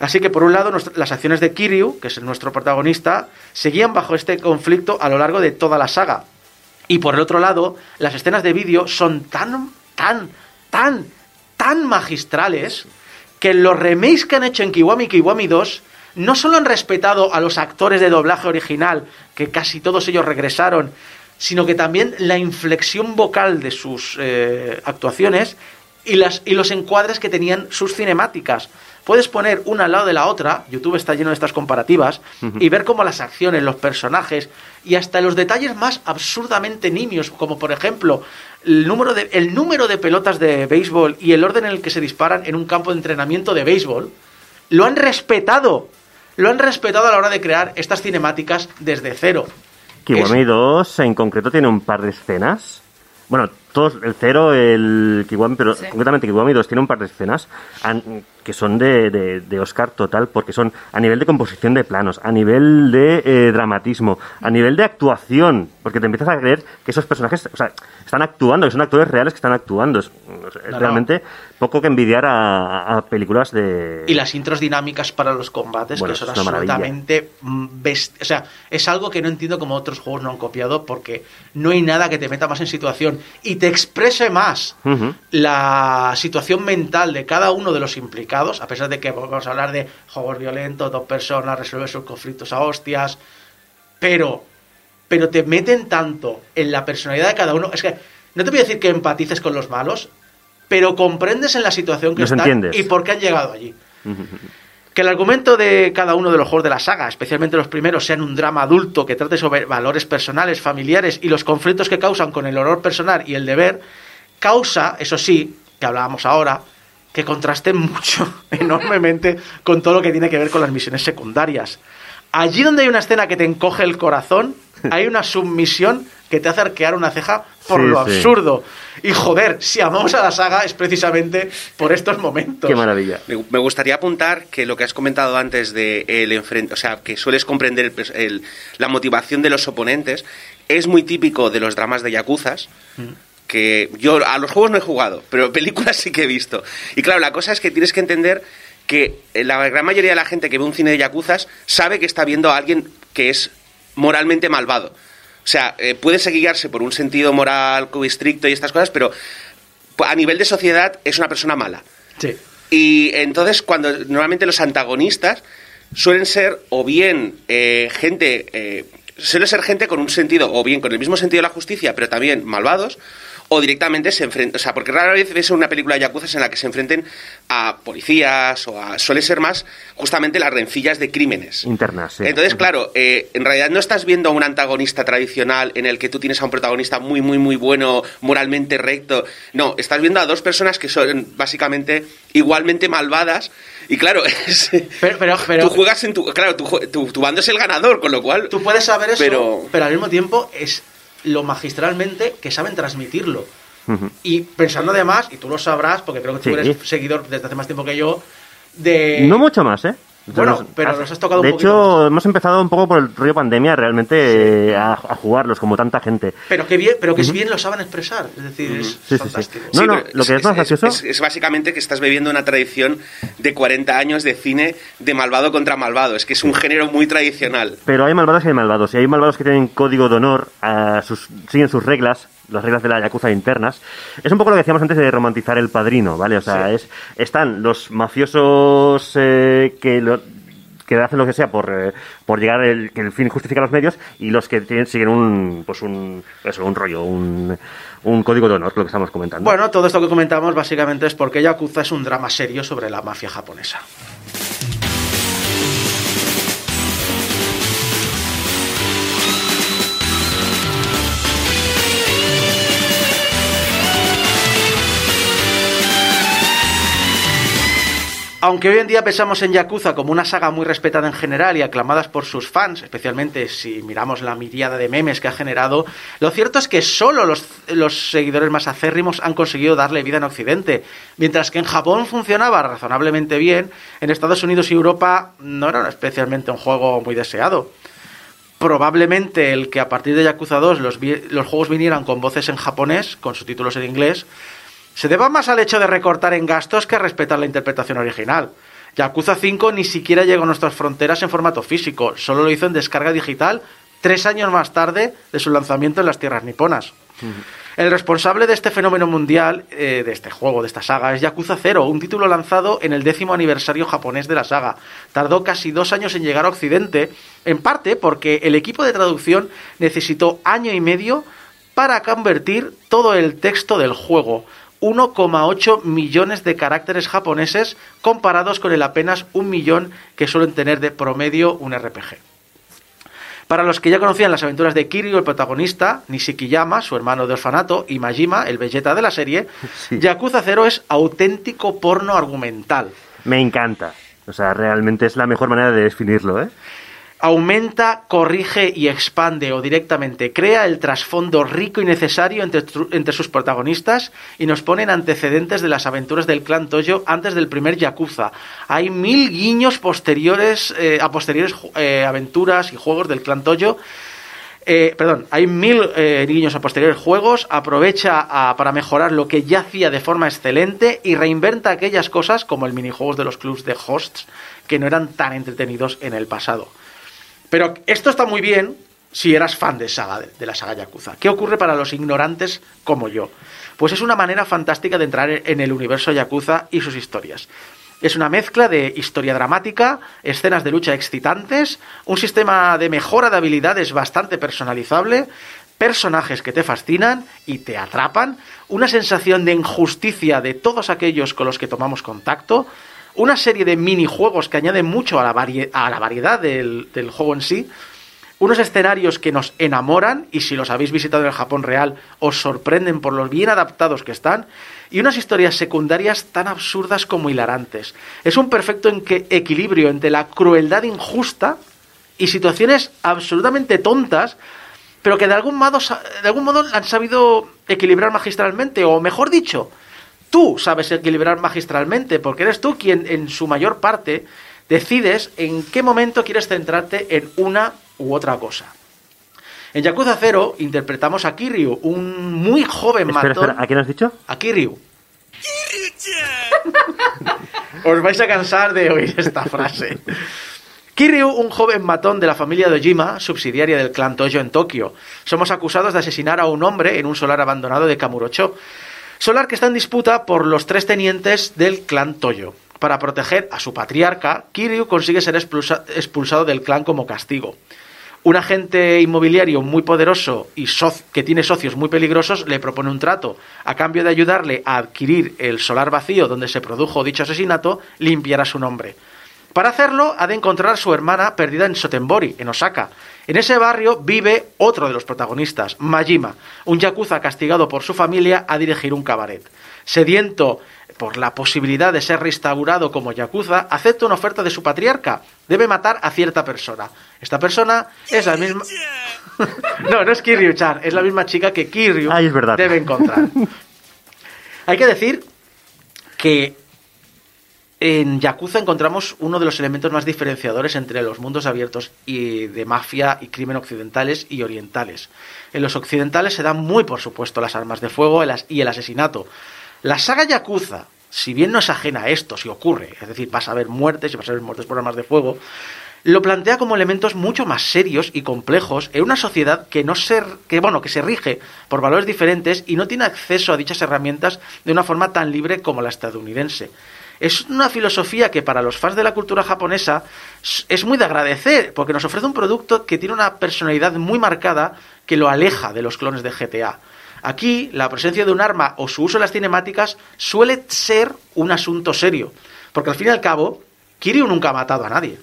Así que por un lado las acciones de Kiryu, que es nuestro protagonista, seguían bajo este conflicto a lo largo de toda la saga. Y por el otro lado, las escenas de vídeo son tan, tan, tan, tan magistrales que los remakes que han hecho en Kiwami Kiwami 2 no solo han respetado a los actores de doblaje original, que casi todos ellos regresaron, sino que también la inflexión vocal de sus eh, actuaciones y, las, y los encuadres que tenían sus cinemáticas. Puedes poner una al lado de la otra, YouTube está lleno de estas comparativas, y ver cómo las acciones, los personajes y hasta los detalles más absurdamente nimios, como por ejemplo el número de, el número de pelotas de béisbol y el orden en el que se disparan en un campo de entrenamiento de béisbol, lo han respetado. Lo han respetado a la hora de crear estas cinemáticas desde cero. Kiwami Es- 2 en concreto tiene un par de escenas. Bueno, todos, el 0, el Kiwami, pero Sí. concretamente Kiwami 2 tiene un par de escenas que son de, de, de Oscar total, porque son a nivel de composición de planos, a nivel de eh, dramatismo, a nivel de actuación, porque te empiezas a creer que esos personajes, o sea, están actuando, que son actores reales que están actuando. Es, es no. realmente poco que envidiar a, a películas de... Y las intros dinámicas para los combates, Bueno, que son absolutamente best- O sea, es algo que no entiendo como otros juegos no han copiado, porque no hay nada que te meta más en situación y te exprese más la situación mental de cada uno de los implicados, a pesar de que vamos a hablar de juegos violentos, dos personas, resolver sus conflictos a hostias, pero, pero te meten tanto en la personalidad de cada uno. Es que no te voy a decir que empatices con los malos, pero comprendes en la situación que Los están entiendes. y por qué han llegado allí. Que el argumento de cada uno de los juegos de la saga, especialmente los primeros, sean un drama adulto que trate sobre valores personales, familiares y los conflictos que causan con el honor personal y el deber, causa, eso sí, que hablábamos ahora, que contrasten mucho, enormemente, con todo lo que tiene que ver con las misiones secundarias. Allí donde hay una escena que te encoge el corazón, hay una submisión que te hace arquear una ceja por Sí, lo sí. absurdo. Y joder, si amamos a la saga es precisamente por estos momentos. Qué maravilla. Me, me gustaría apuntar que lo que has comentado antes de el enfren- o sea, que sueles comprender el pers- el- la motivación de los oponentes, es muy típico de los dramas de yakuzas. Que yo a los juegos no he jugado, pero películas sí que he visto. Y claro, la cosa es que tienes que entender que la gran mayoría de la gente que ve un cine de yakuzas sabe que está viendo a alguien que es moralmente malvado. O sea, eh, puede guiarse por un sentido moral estricto y estas cosas, pero a nivel de sociedad es una persona mala. Sí. Y entonces, cuando normalmente los antagonistas suelen ser o bien eh, gente, eh, suele ser gente con un sentido, o bien con el mismo sentido de la justicia, pero también malvados, o directamente se enfrentan, o sea, porque rara vez ves una película de Yakuza en la que se enfrenten a policías o a, suele ser más justamente las rencillas de crímenes. Internas, sí. Entonces, claro, eh, en realidad no estás viendo a un antagonista tradicional en el que tú tienes a un protagonista muy, muy, muy bueno, moralmente recto. No, estás viendo a dos personas que son básicamente igualmente malvadas. Y claro, es- Pero, pero, pero tú juegas en tu. Claro, tu, tu- tu bando es el ganador, con lo cual. tú puedes saber eso, Pero- pero... al mismo tiempo es lo magistralmente que saben transmitirlo. Y pensando además, y tú lo sabrás, porque creo que tú Sí. eres seguidor desde hace más tiempo que yo, de... No mucho más, ¿eh? Bueno, pero nos has tocado un De hecho, hemos empezado un poco por el rollo pandemia realmente eh, a, a jugarlos como tanta gente. Pero que bien, pero que es bien lo saben expresar. Es decir, es Sí, sí, sí. fantástico. No, no, lo que es más gracioso- Es, es básicamente que estás bebiendo una tradición de 40 años de cine de malvado contra malvado. Es que es un género muy tradicional. Pero hay malvados y hay malvados. Y hay malvados que tienen código de honor, a sus, siguen sus reglas, las reglas de la Yakuza internas. Es un poco lo que decíamos antes de romantizar el padrino, ¿vale? O sea, es, están los mafiosos eh, que, lo- que hacen lo que sea por, eh, por llegar el, que el fin justifica los medios y los que tienen, siguen un, pues un, eso, un rollo, un, un código de honor, lo que estamos comentando. Bueno, todo esto que comentamos básicamente es porque Yakuza es un drama serio sobre la mafia japonesa. Aunque hoy en día pensamos en Yakuza como una saga muy respetada en general y aclamadas por sus fans, especialmente si miramos la miriada de memes que ha generado, lo cierto es que solo los, seguidores más acérrimos han conseguido darle vida en Occidente. Mientras que en Japón funcionaba razonablemente bien, en Estados Unidos y Europa no era especialmente un juego muy deseado. Probablemente el que a partir de Yakuza 2 los, los juegos vinieran con voces en japonés, con subtítulos en inglés, se deba más al hecho de recortar en gastos que a respetar la interpretación original. Yakuza 5 ni siquiera llegó a nuestras fronteras en formato físico, solo lo hizo en descarga digital tres años más tarde de su lanzamiento en las tierras niponas. El responsable de este fenómeno mundial, eh, de este juego, de esta saga, es Yakuza 0, un título lanzado en el décimo aniversario japonés de la saga. Tardó casi dos años en llegar a Occidente, en parte porque el equipo de traducción necesitó año y medio para convertir todo el texto del juego. 1,8 millones de caracteres japoneses comparados con el apenas un millón que suelen tener de promedio un RPG. Para los que ya conocían las aventuras de Kiryu, el protagonista, Nishikiyama, su hermano de orfanato, y Majima, el Vegeta de la serie, Sí. Yakuza 0 es auténtico porno argumental. Me encanta. O sea, realmente es la mejor manera de definirlo, ¿eh? Aumenta, corrige y expande o directamente crea el trasfondo rico y necesario entre, sus protagonistas y nos ponen antecedentes de las aventuras del clan Toyo antes del primer Yakuza. Hay mil guiños posteriores eh, a posteriores eh, aventuras y juegos del clan Toyo. Eh, perdón, hay mil guiños a posteriores juegos, aprovecha a- para mejorar lo que ya hacía de forma excelente y reinventa aquellas cosas como el minijuegos de los clubs de hosts que no eran tan entretenidos en el pasado. Pero esto está muy bien si eras fan de, saga, de, la saga Yakuza. ¿Qué ocurre para los ignorantes como yo? Pues es una manera fantástica de entrar en el universo Yakuza y sus historias. Es una mezcla de historia dramática, escenas de lucha excitantes, un sistema de mejora de habilidades bastante personalizable, personajes que te fascinan y te atrapan, una sensación de injusticia de todos aquellos con los que tomamos contacto, una serie de minijuegos que añaden mucho a la, varie- a la variedad del, juego en sí, unos escenarios que nos enamoran y si los habéis visitado en el Japón real os sorprenden por los bien adaptados que están y unas historias secundarias tan absurdas como hilarantes. Es un perfecto equilibrio entre la crueldad injusta y situaciones absolutamente tontas, pero que de algún modo, de algún modo han sabido equilibrar magistralmente, o mejor dicho, tú sabes equilibrar magistralmente, porque eres tú quien en su mayor parte decides en qué momento quieres centrarte en una u otra cosa. En Yakuza 0 interpretamos a Kiryu, un muy joven Espera, matón. espera, ¿a quién has dicho? A Kiryu. Os vais a cansar de oír esta frase. Kiryu, un joven matón de la familia de Ojima, subsidiaria del clan Toyo en Tokio. Somos acusados de asesinar a un hombre en un solar abandonado de Kamurocho. Solar que está en disputa por los tres tenientes del clan Toyo. Para proteger a su patriarca, Kiryu consigue ser expulsa- expulsado del clan como castigo. Un agente inmobiliario muy poderoso y que tiene socios muy peligrosos le propone un trato. A cambio de ayudarle a adquirir el solar vacío donde se produjo dicho asesinato, limpiará su nombre. Para hacerlo, ha de encontrar a su hermana perdida en Sotenbori, en Osaka. En ese barrio vive otro de los protagonistas, Majima, un yakuza castigado por su familia a dirigir un cabaret. Sediento por la posibilidad de ser restaurado como yakuza, acepta una oferta de su patriarca. Debe matar a cierta persona. Esta persona es la misma... no, no es Kiryu-chan, es la misma chica que Kiryu Ay, es verdad. debe encontrar. Hay que decir que en Yakuza encontramos uno de los elementos más diferenciadores entre los mundos abiertos y de mafia y crimen occidentales y orientales. En los occidentales se dan muy por supuesto las armas de fuego y el asesinato. La saga Yakuza, si bien no es ajena a esto, si ocurre, es decir, vas a haber muertes y vas a haber muertes por armas de fuego, lo plantea como elementos mucho más serios y complejos en una sociedad que no se, que bueno, que se rige por valores diferentes y no tiene acceso a dichas herramientas de una forma tan libre como la estadounidense. Es una filosofía que para los fans de la cultura japonesa es muy de agradecer, porque nos ofrece un producto que tiene una personalidad muy marcada que lo aleja de los clones de GTA. Aquí, la presencia de un arma o su uso en las cinemáticas suele ser un asunto serio, porque al fin y al cabo, Kiryu nunca ha matado a nadie.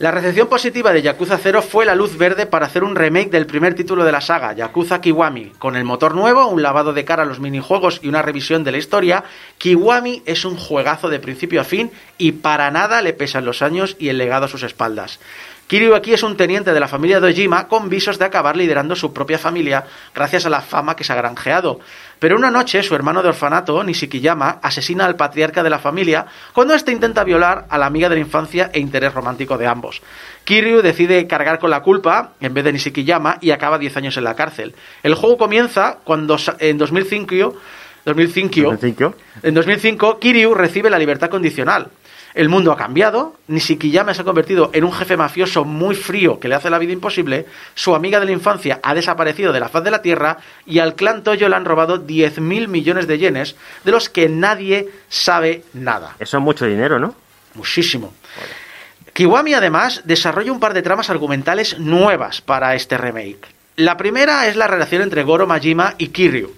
La recepción positiva de Yakuza 0 fue la luz verde para hacer un remake del primer título de la saga, Yakuza Kiwami. Con el motor nuevo, un lavado de cara a los minijuegos y una revisión de la historia, Kiwami es un juegazo de principio a fin y para nada le pesan los años y el legado a sus espaldas. Kiryu aquí es un teniente de la familia de Ojima con visos de acabar liderando su propia familia gracias a la fama que se ha granjeado. Pero una noche su hermano de orfanato, Nishikiyama, asesina al patriarca de la familia cuando éste intenta violar a la amiga de la infancia e interés romántico de ambos. Kiryu decide cargar con la culpa en vez de Nishikiyama y acaba 10 años en la cárcel. El juego comienza cuando en 2005, 2005 ¿2005? en 2005, Kiryu recibe la libertad condicional. El mundo ha cambiado, Nishikiyama se ha convertido en un jefe mafioso muy frío que le hace la vida imposible, su amiga de la infancia ha desaparecido de la faz de la Tierra y al clan Toyo le han robado 10.000 millones de yenes de los que nadie sabe nada. Eso es mucho dinero, ¿no? Muchísimo. Kiwami además desarrolla un par de tramas argumentales nuevas para este remake. La primera es la relación entre Goro Majima y Kiryu.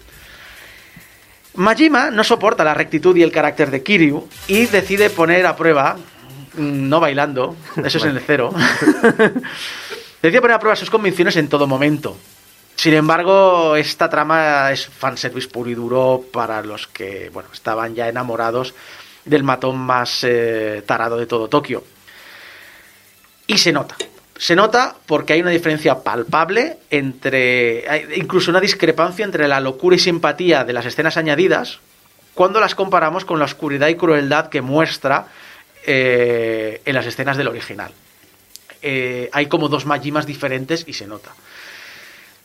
Majima no soporta la rectitud y el carácter de Kiryu y decide poner a prueba, mm, no bailando, eso es en el cero, decide poner a prueba sus convicciones en todo momento. Sin embargo, esta trama es fanservice puro y duro para los que bueno, estaban ya enamorados del matón más eh, tarado de todo Tokio. Y se nota. Se nota porque hay una diferencia palpable entre. incluso una discrepancia entre la locura y simpatía de las escenas añadidas cuando las comparamos con la oscuridad y crueldad que muestra eh, en las escenas del original. Eh, hay como dos Majimas diferentes y se nota.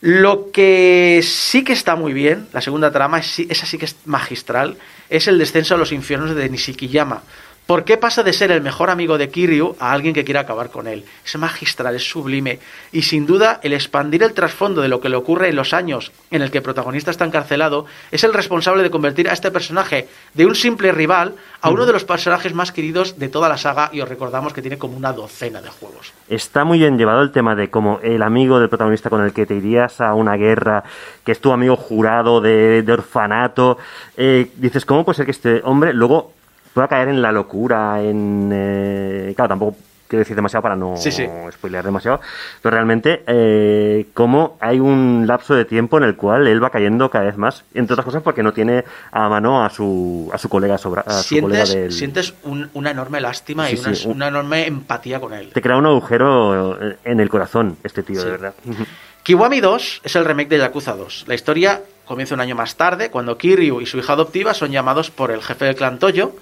Lo que sí que está muy bien, la segunda trama, es- esa sí que es magistral, es el descenso a los infiernos de Nishikiyama. ¿Por qué pasa de ser el mejor amigo de Kiryu a alguien que quiere acabar con él? Es magistral, es sublime. Y sin duda, el expandir el trasfondo de lo que le ocurre en los años en el que el protagonista está encarcelado es el responsable de convertir a este personaje de un simple rival a uno de los personajes más queridos de toda la saga. Y os recordamos que tiene como una docena de juegos. Está muy bien llevado el tema de como el amigo del protagonista con el que te irías a una guerra, que es tu amigo jurado de, de orfanato. Eh, dices, ¿cómo puede ser que este hombre luego pueda caer en la locura? En, eh, claro, tampoco quiero decir demasiado para no Sí, sí. spoilear demasiado, pero realmente eh, cómo hay un lapso de tiempo en el cual él va cayendo cada vez más, entre otras cosas porque no tiene a mano a su, a su colega sobra, a su colega Sientes, del... sientes un- una enorme lástima Sí, y una, una enorme empatía con él. Te crea un agujero eh, en el corazón, este tío, de verdad. Kiwami 2 es el remake de Yakuza 2. La historia comienza un año más tarde, cuando Kiryu y su hija adoptiva son llamados por el jefe del clan Toyo.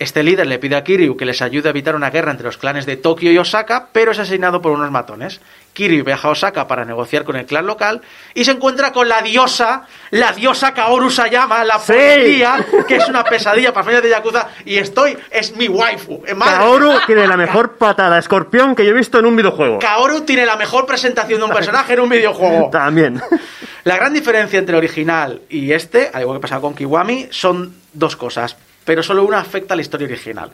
Este líder le pide a Kiryu que les ayude a evitar una guerra entre los clanes de Tokio y Osaka, pero es asesinado por unos matones. Kiryu viaja a Osaka para negociar con el clan local y se encuentra con la diosa, la diosa Kaoru Sayama, la ¡Sí! policía, que es una pesadilla para fans de Yakuza, y estoy, es mi waifu. Madre Kaoru tiene la mejor patada escorpión que yo he visto en un videojuego. Kaoru tiene la mejor presentación de un personaje en un videojuego. También. La gran diferencia entre el original y este, al igual que pasaba con Kiwami, son dos cosas, pero solo una afecta a la historia original.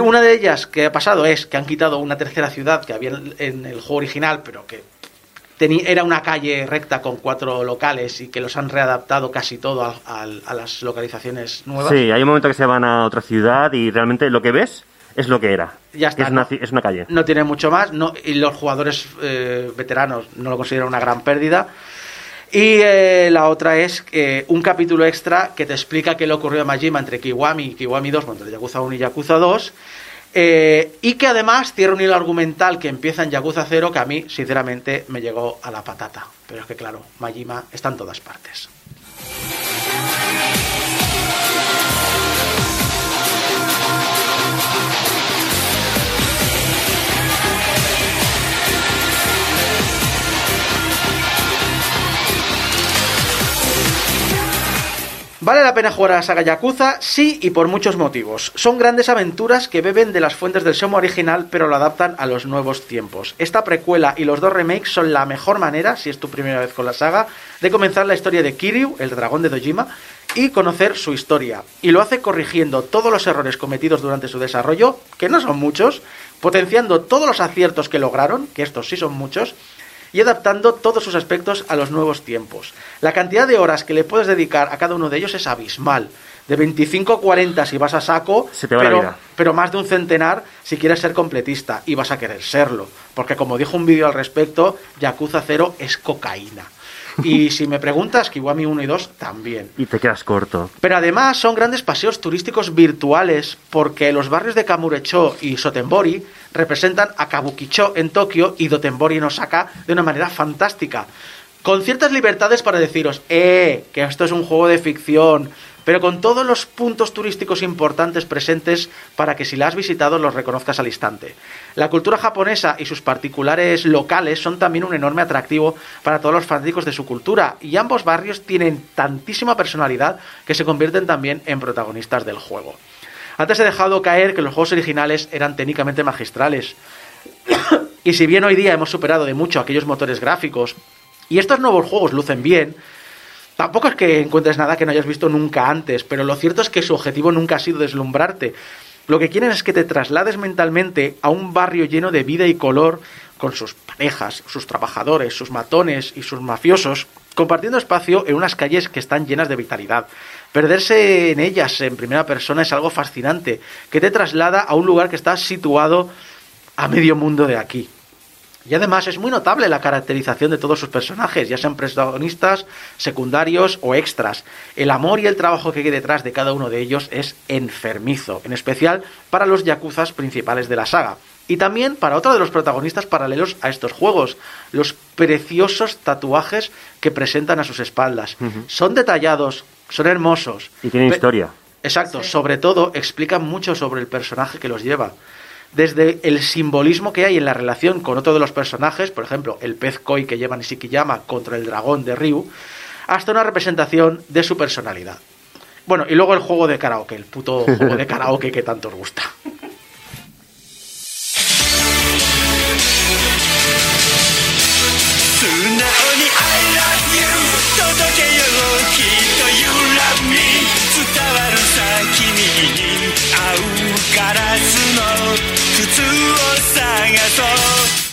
Una de ellas que ha pasado es que han quitado una tercera ciudad que había en el juego original, pero que era una calle recta con cuatro locales y que los han readaptado casi todo a, a- a las localizaciones nuevas. Sí, hay un momento que se van a otra ciudad y realmente lo que ves es lo que era. Ya está, Es una, es una calle. No tiene mucho más no, y los jugadores eh, veteranos no lo consideran una gran pérdida. Y eh, la otra es eh, un capítulo extra que te explica qué le ocurrió a Majima entre Kiwami y Kiwami 2, bueno, entre Yakuza 1 y Yakuza 2. eh, y que además cierra un hilo argumental que empieza en Yakuza 0 que a mí, sinceramente, me llegó a la patata. Pero es que, claro, Majima está en todas partes. ¿Vale la pena jugar a la saga Yakuza? Sí, y por muchos motivos. Son grandes aventuras que beben de las fuentes del Shomo original, pero lo adaptan a los nuevos tiempos. Esta precuela y los dos remakes son la mejor manera, si es tu primera vez con la saga, de comenzar la historia de Kiryu, el dragón de Dojima, y conocer su historia. Y lo hace corrigiendo todos los errores cometidos durante su desarrollo, que no son muchos, potenciando todos los aciertos que lograron, que estos sí son muchos, y adaptando todos sus aspectos a los nuevos tiempos. La cantidad de horas que le puedes dedicar a cada uno de ellos es abismal. De 25 a 40 si vas a saco, Se te va la pero, vida. pero más de un centenar si quieres ser completista y vas a querer serlo. Porque como dijo un vídeo al respecto, Yakuza 0 es cocaína. Y si me preguntas, Kiwami 1 y 2 también. Y te quedas corto. Pero además son grandes paseos turísticos virtuales porque los barrios de Kamurecho y Sotenbori representan a Kabukicho en Tokio y Dotenbori en Osaka de una manera fantástica. Con ciertas libertades para deciros, eh, que esto es un juego de ficción, pero con todos los puntos turísticos importantes presentes para que si la has visitado los reconozcas al instante. La cultura japonesa y sus particulares locales son también un enorme atractivo para todos los fanáticos de su cultura y ambos barrios tienen tantísima personalidad que se convierten también en protagonistas del juego. Antes he dejado caer que los juegos originales eran técnicamente magistrales. y si bien hoy día hemos superado de mucho aquellos motores gráficos y estos nuevos juegos lucen bien, Tampoco es que encuentres nada que no hayas visto nunca antes, pero lo cierto es que su objetivo nunca ha sido deslumbrarte. Lo que quieren es que te traslades mentalmente a un barrio lleno de vida y color, con sus parejas, sus trabajadores, sus matones y sus mafiosos, compartiendo espacio en unas calles que están llenas de vitalidad. Perderse en ellas en primera persona es algo fascinante, que te traslada a un lugar que está situado a medio mundo de aquí. Y además es muy notable la caracterización de todos sus personajes, ya sean protagonistas, secundarios o extras. El amor y el trabajo que hay detrás de cada uno de ellos es enfermizo, en especial para los yakuzas principales de la saga. Y también para otro de los protagonistas paralelos a estos juegos, los preciosos tatuajes que presentan a sus espaldas. Son detallados, son hermosos. Y tienen historia. Exacto, sobre todo explican mucho sobre el personaje que los lleva. Desde el simbolismo que hay en la relación con otro de los personajes, por ejemplo, el pez koi que lleva Nishikiyama contra el dragón de Ryu, hasta una representación de su personalidad. Bueno, y luego el juego de karaoke, el puto juego de karaoke que tanto os gusta. 素直に I love you 届けよきっと You love me 伝わるさ君に合うガラスの靴を探そう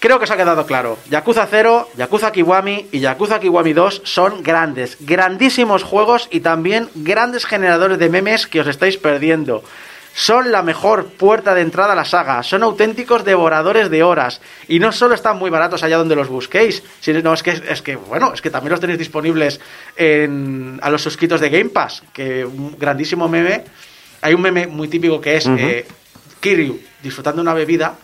Creo que os ha quedado claro. Yakuza 0, Yakuza Kiwami y Yakuza Kiwami 2 son grandes, grandísimos juegos y también grandes generadores de memes que os estáis perdiendo. Son la mejor puerta de entrada a la saga, son auténticos devoradores de horas y no solo están muy baratos allá donde los busquéis, sino es que es que bueno, es que también los tenéis disponibles en, a los suscritos de Game Pass, que un grandísimo meme, hay un meme muy típico que es eh, Kiryu disfrutando una bebida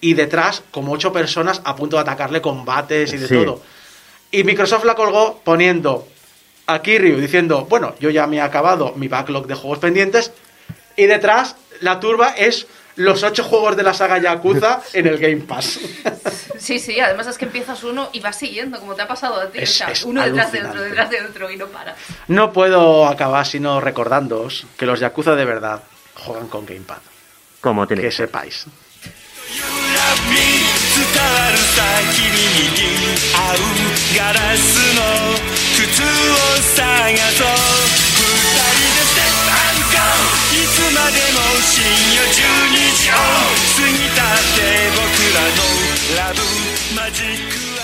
y detrás como ocho personas a punto de atacarle con bates y de Sí. todo. Y Microsoft la colgó poniendo a Kiryu diciendo, bueno, yo ya me he acabado mi backlog de juegos pendientes y detrás la turba es los ocho juegos de la saga Yakuza en el Game Pass. Sí, sí, además es que empiezas uno y vas siguiendo, como te ha pasado a ti. Es- o sea, es uno detrás de otro, detrás de otro y no para. No puedo acabar sino recordándoos que los Yakuza de verdad juegan con Gamepad. Como tiene Que sepáis. いつまでも深夜12時を過ぎたって僕らのラブマジックは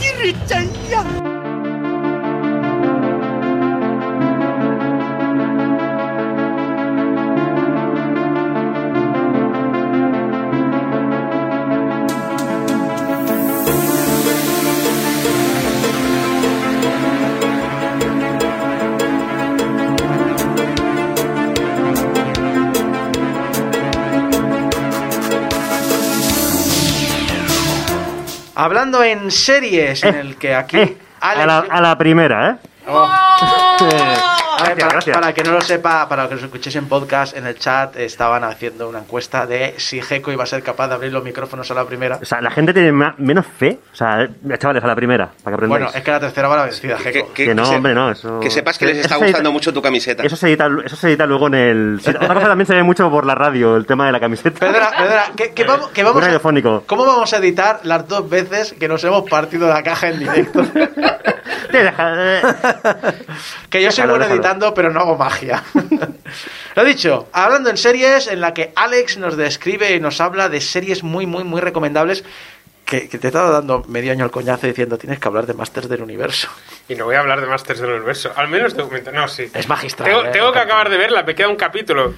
ゆりちゃんや Hablando en series, en el que aquí... Eh, Alex- a, la, a la primera, ¿eh? A ver, Gracias, para, gracias. para que no lo sepa, para que los escuchéis en podcast, en el chat estaban haciendo una encuesta de si Gecko iba a ser capaz de abrir los micrófonos a la primera. O sea, la gente tiene menos fe. O sea, eh, chavales, a la primera, para que aprendáis. Bueno, es que la tercera va la vencida, Que, Gecko. que- Que no, que se- hombre, no, eso- que sepas que les está edita- gustando mucho tu camiseta. Eso se, edita, eso se edita luego en el... Otra cosa también se ve mucho por la radio, el tema de la camiseta. Perdona, perdona, que, que vamos, que vamos a- radiofónico. ¿Cómo vamos a editar las dos veces que nos hemos partido la caja en directo? Eh. que yo soy Déjalo, bueno pero no hago magia. Lo dicho, hablando en series en la que Alex nos describe y nos habla de series muy, muy, muy recomendables. Que, que te he estado dando medio año el coñazo diciendo tienes que hablar de Masters del Universo. Y no voy a hablar de Masters del Universo. Al menos documento. No, sí. Es magistral. Tengo, eh, tengo que acabar de verla, me queda un capítulo.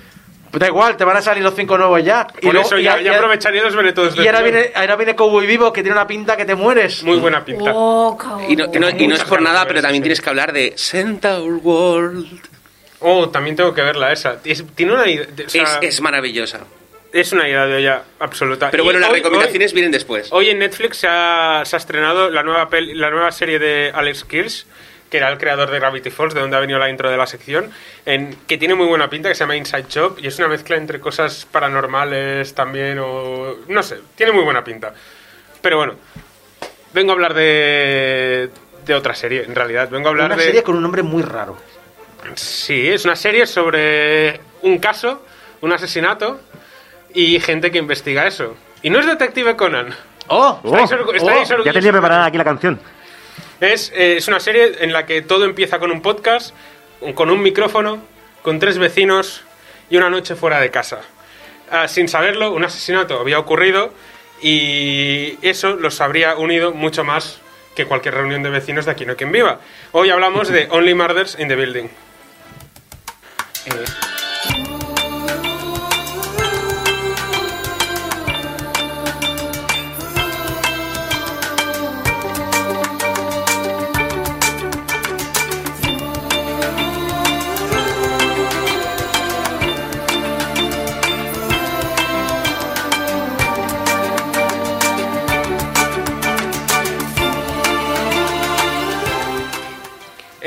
Da igual, te van a salir los cinco nuevos ya. Por luego- eso ya, ya aprovecharía y los veré todos. de Y ahora viene, ahora viene Cowboy Vivo que tiene una pinta que te mueres. Muy buena pinta. Oh. Y no, y no- y no es por nada, pero también tienes que hablar de Centaur World. Oh, también tengo que verla esa. Es- tiene una idea. o sea, Es, es maravillosa. es una idea de olla absoluta. Pero Y bueno, las hoy- recomendaciones vienen después. Hoy, hoy en Netflix se ha, se ha estrenado la nueva, peli- la nueva serie de Alex Kirsch, que era el creador de Gravity Falls, de donde ha venido la intro de la sección, en, que tiene muy buena pinta, que se llama Inside Job, y es una mezcla entre cosas paranormales también, o. no sé, tiene muy buena pinta. Pero bueno, vengo a hablar de. de otra serie, en realidad. Vengo a hablar Una de. serie con un nombre muy raro. Sí, es una serie sobre un caso, un asesinato y gente que investiga eso. Y no es Detective Conan. ¡Oh! Estáis orgu- estáis Ya orgullosos tenía preparada aquí la canción. Es, eh, es una serie en la que todo empieza con un podcast, con un micrófono, con tres vecinos y una noche fuera de casa. Ah, sin saberlo, un asesinato había ocurrido Y eso los habría unido mucho más que cualquier reunión de vecinos de aquí no quien viva. Hoy hablamos de Only Murders in the Building.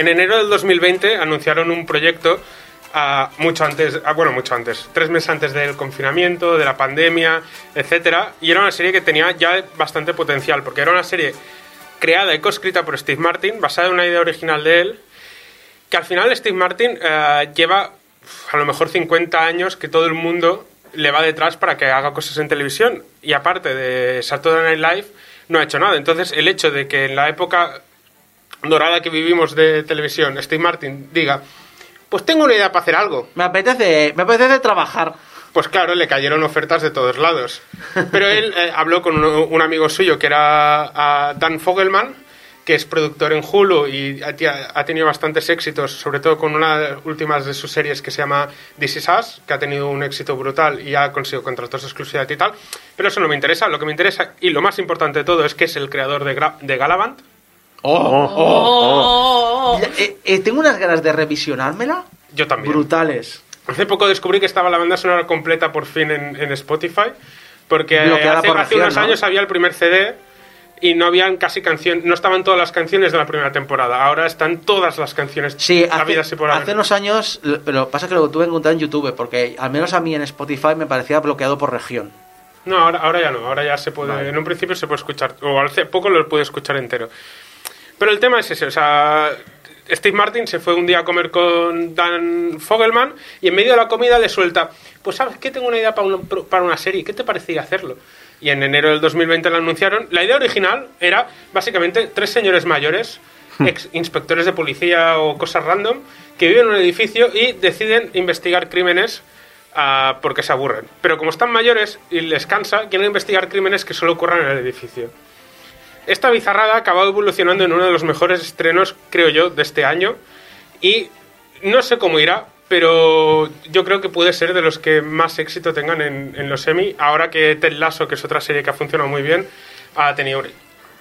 En enero del 2020 anunciaron un proyecto ah, mucho antes, ah, bueno, mucho antes, tres meses antes del confinamiento, de la pandemia, etcétera, y era una serie que tenía ya bastante potencial, porque era una serie creada y coescrita por Steve Martin, basada en una idea original de él, que al final Steve Martin eh, lleva a lo mejor 50 años que todo el mundo le va detrás para que haga cosas en televisión, y aparte de Saturday Night Live, no ha hecho nada. Entonces, el hecho de que en la época dorada que vivimos de televisión, Steve Martin diga, pues tengo una idea para hacer algo. Me apetece, me apetece trabajar. Pues claro, le cayeron ofertas de todos lados. Pero él eh, habló con un, un amigo suyo que era Dan Fogelman, que es productor en Hulu y ha, ha tenido bastantes éxitos, sobre todo con una de las últimas de sus series que se llama This Is Us, que ha tenido un éxito brutal y ha conseguido contratos de exclusividad y tal. Pero eso no me interesa. Lo que me interesa, y lo más importante de todo, es que es el creador de, Gra- de Galavant. Oh, Oh. Ya, eh, eh, tengo unas ganas de revisionármela Yo también. brutales. Hace poco descubrí que estaba la banda sonora completa por fin en, en Spotify, porque hace, por hace región, unos ¿no? años había el primer CD y no habían casi canciones, no estaban todas las canciones de la primera temporada. Ahora están todas las canciones Sí, hace, y por haber. hace unos años, lo- pero pasa que lo tuve que encontrar en YouTube, porque al menos a mí en Spotify me parecía bloqueado por región. No, ahora, ahora ya no, ahora ya se puede, Vale. en un principio se puede escuchar, o hace poco lo pude escuchar entero. Pero el tema es ese, o sea, Steve Martin se fue un día a comer con Dan Fogelman y en medio de la comida le suelta, pues sabes que tengo una idea para una, para una serie, ¿qué te parecería hacerlo? Y en enero del 2020 la anunciaron. La idea original era básicamente tres señores mayores, ex inspectores de policía o cosas random, que viven en un edificio y deciden investigar crímenes ah, porque se aburren. Pero como están mayores y les cansa, quieren investigar crímenes que solo ocurran en el edificio. Esta bizarrada ha acabado evolucionando en uno de los mejores estrenos, creo yo, de este año. Y no sé cómo irá, pero yo creo que puede ser de los que más éxito tengan en, los Emmy. Ahora que Ted Lasso, que es otra serie que ha funcionado muy bien, ha tenido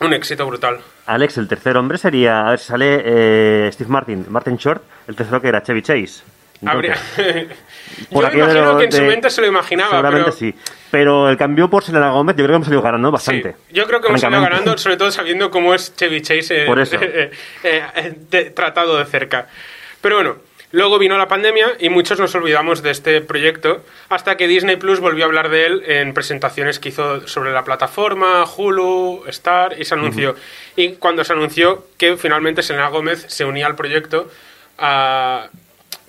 un, éxito brutal. Alex, el tercer hombre sería, a ver, sale eh, Steve Martin, Martin Short, el tercero que era Chevy Chase. Habría... Entonces, yo me de imagino lo que en su de- mente se lo imaginaba, Seguramente pero... sí. Pero el cambio por Selena Gómez, yo creo que hemos salido ganando bastante. Sí, yo creo que hemos salido ganando, sobre todo sabiendo cómo es Chevy Chase eh, Por eso. eh, eh, de- tratado de cerca. Pero bueno, luego vino la pandemia y muchos nos olvidamos de este proyecto hasta que Disney Plus volvió a hablar de él en presentaciones que hizo sobre la plataforma, Hulu, Star y se anunció. Y cuando se anunció que finalmente Selena Gómez se unía al proyecto, ah,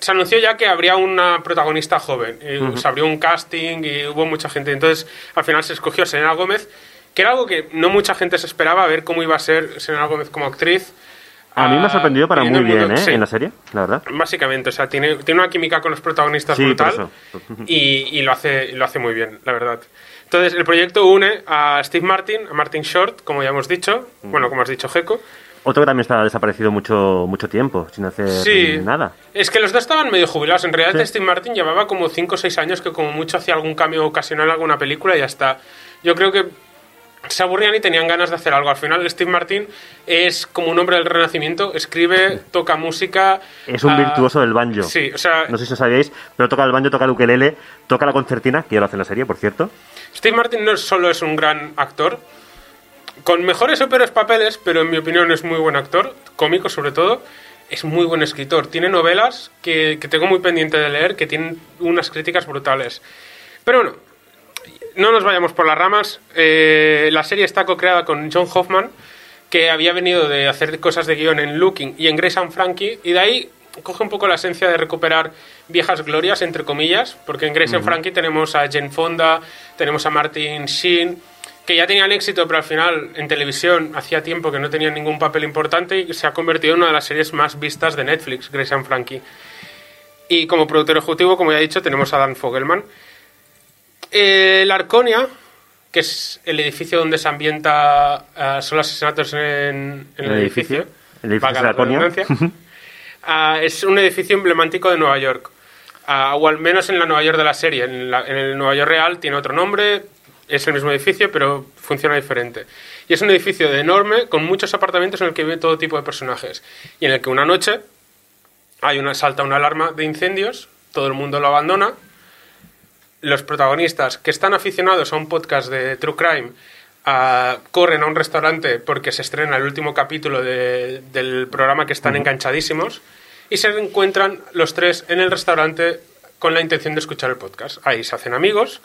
se anunció ya que habría una protagonista joven. y Se abrió un casting y hubo mucha gente. Entonces, al final se escogió a Selena Gómez, que era algo que no mucha gente se esperaba, a ver cómo iba a ser Selena Gómez como actriz. A mí me ha Ah, sorprendido para muy bien, mundo- ¿eh? sí, En la serie, la verdad. Básicamente, o sea, tiene, tiene una química con los protagonistas Sí, brutal y, y lo, hace, lo hace muy bien, la verdad. Entonces, el proyecto une a Steve Martin, a Martin Short, como ya hemos dicho, bueno, como has dicho, Jeco. Otro que también está desaparecido mucho mucho tiempo, sin hacer Sí. nada. Es que los dos estaban medio jubilados. En realidad, Sí. Steve Martin llevaba como 5 o 6 años que, como mucho, hacía algún cambio ocasional en alguna película y ya está. Yo creo que se aburrían y tenían ganas de hacer algo. Al final, Steve Martin es como un hombre del renacimiento, escribe, toca música. Es un ah, virtuoso del banjo. Sí, o sea, No sé si lo sabíais, pero toca el banjo, toca el ukelele, toca la concertina, que ya lo hace en la serie, por cierto. Steve Martin no solo es un gran actor, con mejores o peores papeles, pero en mi opinión es muy buen actor, cómico sobre todo, es muy buen escritor. Tiene novelas que, que tengo muy pendiente de leer, que tienen unas críticas brutales. Pero bueno, no nos vayamos por las ramas. Eh, la serie está co-creada con John Hoffman, que había venido de hacer cosas de guion en Looking y en Grace and Frankie, y de ahí coge un poco la esencia de recuperar viejas glorias, entre comillas, porque en Grace and Frankie tenemos a Jane Fonda, tenemos a Martin Sheen, que ya tenían éxito, pero al final en televisión hacía tiempo que no tenían ningún papel importante y se ha convertido en una de las series más vistas de Netflix, Grace and Frankie. Y como productor ejecutivo, como ya he dicho, tenemos a Dan Fogelman. Eh, la Arconia que es el edificio donde se ambienta eh, son los asesinatos en, en el, El edificio. El de la. Ah, es un edificio emblemático de Nueva York. Ah, o al menos en la Nueva York de la serie. En, la- en el Nueva York real tiene otro nombre, es el mismo edificio, pero funciona diferente. Y es un edificio de enorme, con muchos apartamentos en el que vive todo tipo de personajes. Y en el que una noche hay una, salta una alarma de incendios, todo el mundo lo abandona. Los protagonistas, que están aficionados a un podcast de True Crime, corren a un restaurante porque se estrena el último capítulo de- del programa que están enganchadísimos y se encuentran los tres en el restaurante con la intención de escuchar el podcast. Ahí se hacen amigos,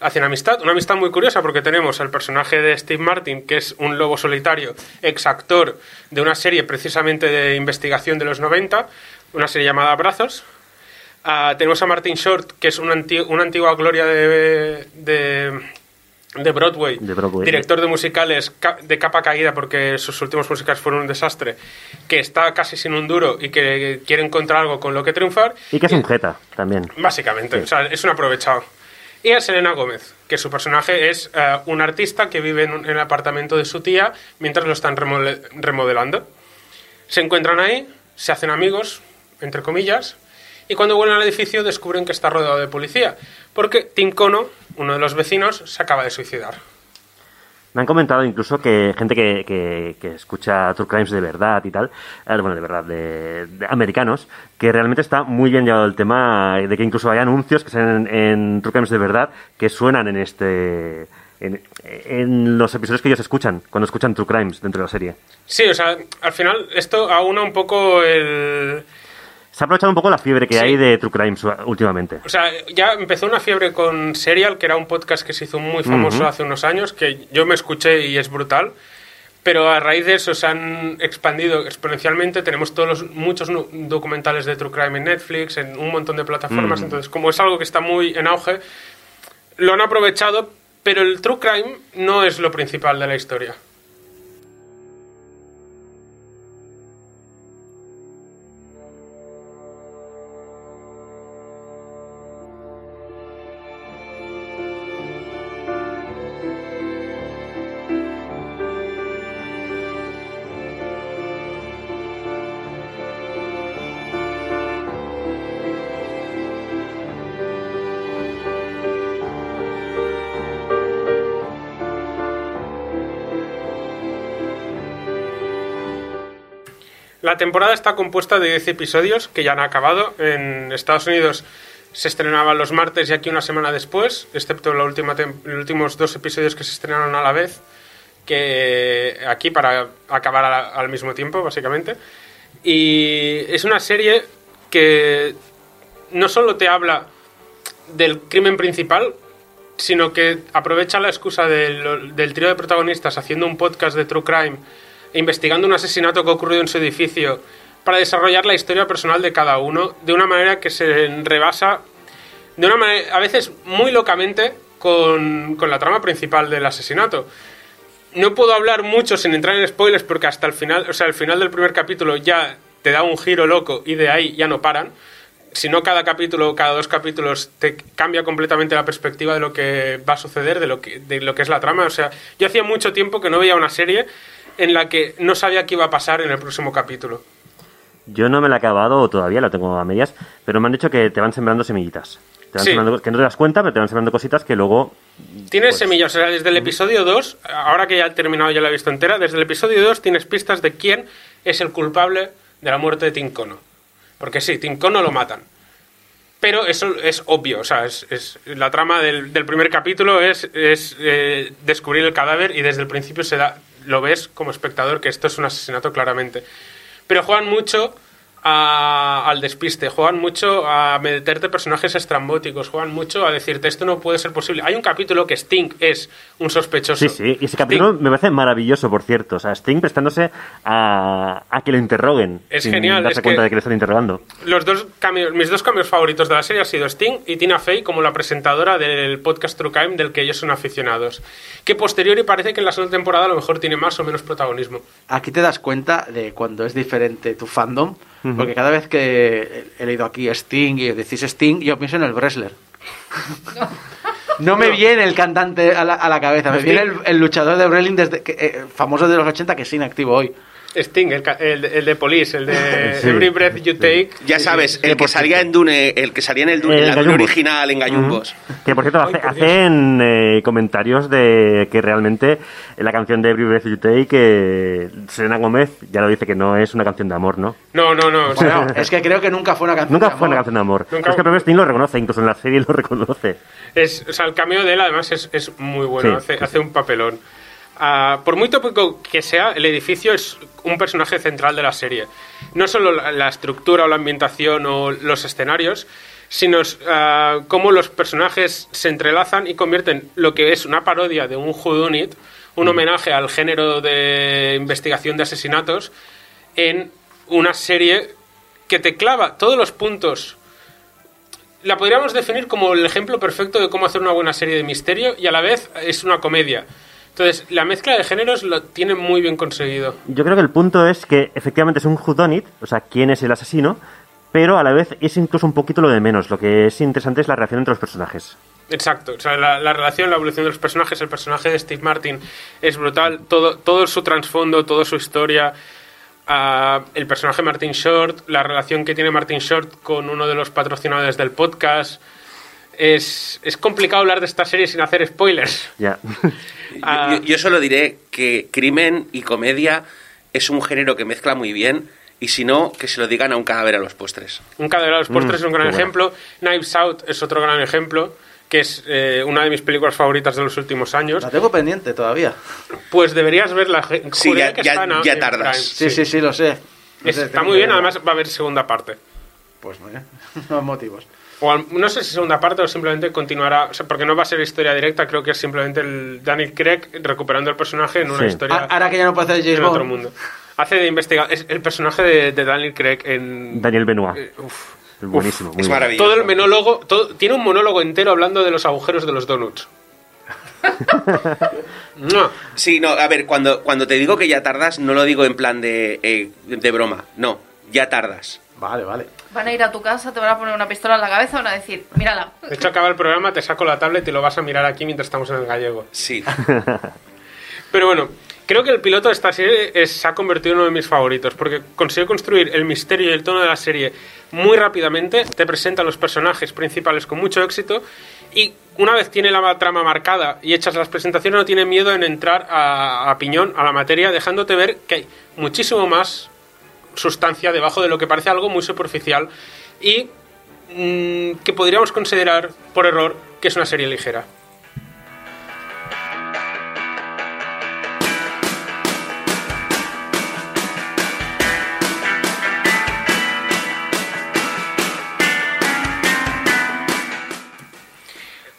hacen amistad, una amistad muy curiosa porque tenemos al personaje de Steve Martin, que es un lobo solitario, ex actor de una serie precisamente de investigación de los 90, una serie llamada Brazos. Ah, tenemos a Martin Short, que es una, una antigua gloria de, de, de Broadway, De Broadway. director de musicales ca- de capa caída porque sus últimos musicales fueron un desastre, que está casi sin un duro y que quiere encontrar algo con lo que triunfar. Y que es un jeta también. Básicamente, o sea, es un aprovechado. Y a Selena Gómez, que su personaje es eh, un artista que vive en, el apartamento de su tía mientras lo están remodelando. Se encuentran ahí, se hacen amigos, entre comillas, y cuando vuelven al edificio descubren que está rodeado de policía, porque Tim Cono, uno de los vecinos, se acaba de suicidar. Me han comentado incluso que gente que, que, que escucha True Crimes de verdad y tal, eh, bueno, de verdad, de, americanos, que realmente está muy bien llevado el tema de que incluso hay anuncios que salen en, en True Crimes de verdad que suenan en este. En, en los episodios que ellos escuchan, cuando escuchan True Crimes dentro de la serie. Sí, o sea, al final esto aúna un poco el, Se ha aprovechado un poco la fiebre que Sí. hay de True Crimes últimamente. O sea, ya empezó una fiebre con Serial, que era un podcast que se hizo muy famoso hace unos años, que yo me escuché y es brutal. Pero a raíz de eso se han expandido exponencialmente. Tenemos todos los, muchos documentales de True Crime en Netflix, en un montón de plataformas. Mm. Entonces, como es algo que está muy en auge, lo han aprovechado, pero el True Crime no es lo principal de la historia. La temporada está compuesta de 10 episodios que ya han acabado. En Estados Unidos se estrenaban los martes y aquí una semana después, excepto la los últimos dos episodios que se estrenaron a la vez, que aquí para acabar al mismo tiempo, básicamente. Y es una serie que no solo te habla del crimen principal, sino que aprovecha la excusa del, del trío de protagonistas haciendo un podcast de True Crime investigando un asesinato que ha ocurrido en su edificio para desarrollar la historia personal de cada uno de una manera que se rebasa, de una manera, a veces muy locamente, con, con la trama principal del asesinato. No puedo hablar mucho sin entrar en spoilers porque hasta el final, o sea, el final del primer capítulo ya te da un giro loco y de ahí ya no paran. Si no, cada capítulo, cada dos capítulos te cambia completamente la perspectiva de lo que va a suceder, de lo que, de lo que es la trama. O sea, yo hacía mucho tiempo que no veía una serie en la que no sabía qué iba a pasar en el próximo capítulo. Yo no me la he acabado todavía, la tengo a medias, pero me han dicho que te van sembrando semillitas. Te van Sí. sembrando- que no te das cuenta, pero te van sembrando cositas que luego Tienes semillas, o sea, desde el episodio 2, ahora que ya he terminado, ya la he visto entera, desde el episodio 2 tienes pistas de quién es el culpable de la muerte de Tincono. Porque sí, Tincono lo matan. Pero eso es obvio, o sea, es, es- la trama del, del primer capítulo es, es, eh, descubrir el cadáver y desde el principio se da, lo ves como espectador que esto es un asesinato claramente. Pero juegan mucho a- al despiste, juegan mucho a meterte personajes estrambóticos, juegan mucho a decirte esto no puede ser posible. Hay un capítulo que Sting es un sospechoso. Sí, sí, y ese capítulo Sting- me parece maravilloso, por cierto. O sea, Sting prestándose a, a que lo interroguen. Es sin genial, darse es cuenta que- de que le están interrogando. Los dos cambios, mis dos cambios favoritos de la serie han sido Sting y Tina Fey como la presentadora del podcast True Crime del que ellos son aficionados. Que posteriori parece que en la segunda temporada a lo mejor tiene más o menos protagonismo. Aquí te das cuenta de cuando es diferente tu fandom, porque cada vez que he leído aquí Sting y decís Sting, yo pienso en el wrestler. No me No. viene el cantante a la, a la cabeza, me viene el, el luchador de wrestling desde, que, eh, famoso de los 80 que es inactivo hoy. Sting, el, ca- el, de- el de Police, el de Sí. Every Breath You Take. Ya sabes, el que salía en Dune, el que salía en el Dune, El la Dune original, en Gallumbos. Que por cierto, Ay, hace- hacen eh, comentarios de que realmente la canción de Every Breath You Take, que Selena Gómez ya lo dice que no es una canción de amor, ¿no? No, no, no. Bueno, es que creo que nunca fue una canción. Nunca de fue una amor. canción de amor. Nunca- Es que el propio Sting lo reconoce, incluso en la serie lo reconoce. Es, o sea, el cameo de él además es, es muy bueno, Sí, hace, sí, hace un papelón. Por muy tópico que sea, el edificio es un personaje central de la serie. No solo la, la estructura o la ambientación o los escenarios, sino ah, cómo los personajes se entrelazan y convierten lo que es una parodia de un whodunit, un homenaje al género de investigación de asesinatos, en una serie que te clava todos los puntos la podríamos definir como el ejemplo perfecto de cómo hacer una buena serie de misterio y a la vez es una comedia. Entonces, la mezcla de géneros lo tiene muy bien conseguido. Yo creo que el punto es que efectivamente es un whodunit, o sea, quién es el asesino, pero a la vez es incluso un poquito lo de menos. Lo que es interesante es la relación entre los personajes. Exacto, o sea, la, la relación, la evolución de los personajes, el personaje de Steve Martin es brutal, todo, todo su trasfondo, toda su historia, ah, el personaje Martin Short, la relación que tiene Martin Short con uno de los patrocinadores del podcast. Es, es complicado hablar de esta serie sin hacer spoilers. Ya. Ah. Yo, yo solo diré que crimen y comedia es un género que mezcla muy bien y si no, que se lo digan a un cadáver a los postres. Un cadáver a los postres es un gran qué bueno. ejemplo. Knives Out es otro gran ejemplo, que es eh, una de mis películas favoritas de los últimos años. La tengo pendiente todavía. Pues deberías verla. Sí, ya- que ya- está en- ya en tardas. Sí, sí, sí, lo sé. No Es- sé, está muy bien, además va a haber segunda parte. Pues mira, no motivos. O al- no sé si segunda parte o simplemente continuará, o sea, porque no va a ser historia directa, creo que es simplemente el Daniel Craig recuperando el personaje en una Sí. historia Ahora que ya no puede hacer James en otro mundo. Hace de investigar, es el personaje de, de Daniel Craig en... Daniel Benoit. eh, uf. Es buenísimo. muy es maravilloso. Todo el monólogo, todo- tiene un monólogo entero hablando de los agujeros de los donuts. No. Sí, no, a ver, cuando, cuando te digo que ya tardas, no lo digo en plan de, eh, de broma, no, ya tardas. Vale, vale. Van a ir a tu casa, te van a poner una pistola en la cabeza y van a decir, mírala. De hecho, acaba el programa, te saco la tablet y lo vas a mirar aquí mientras estamos en el gallego. Sí. Pero bueno, creo que el piloto de esta serie es- se ha convertido en uno de mis favoritos, porque consiguió construir el misterio y el tono de la serie muy rápidamente, te presenta los personajes principales con mucho éxito, y una vez tiene la trama marcada y hechas las presentaciones, no tiene miedo en entrar a, a piñón, a la materia, dejándote ver que hay muchísimo más sustancia debajo de lo que parece algo muy superficial y mm, que podríamos considerar, por error, que es una serie ligera.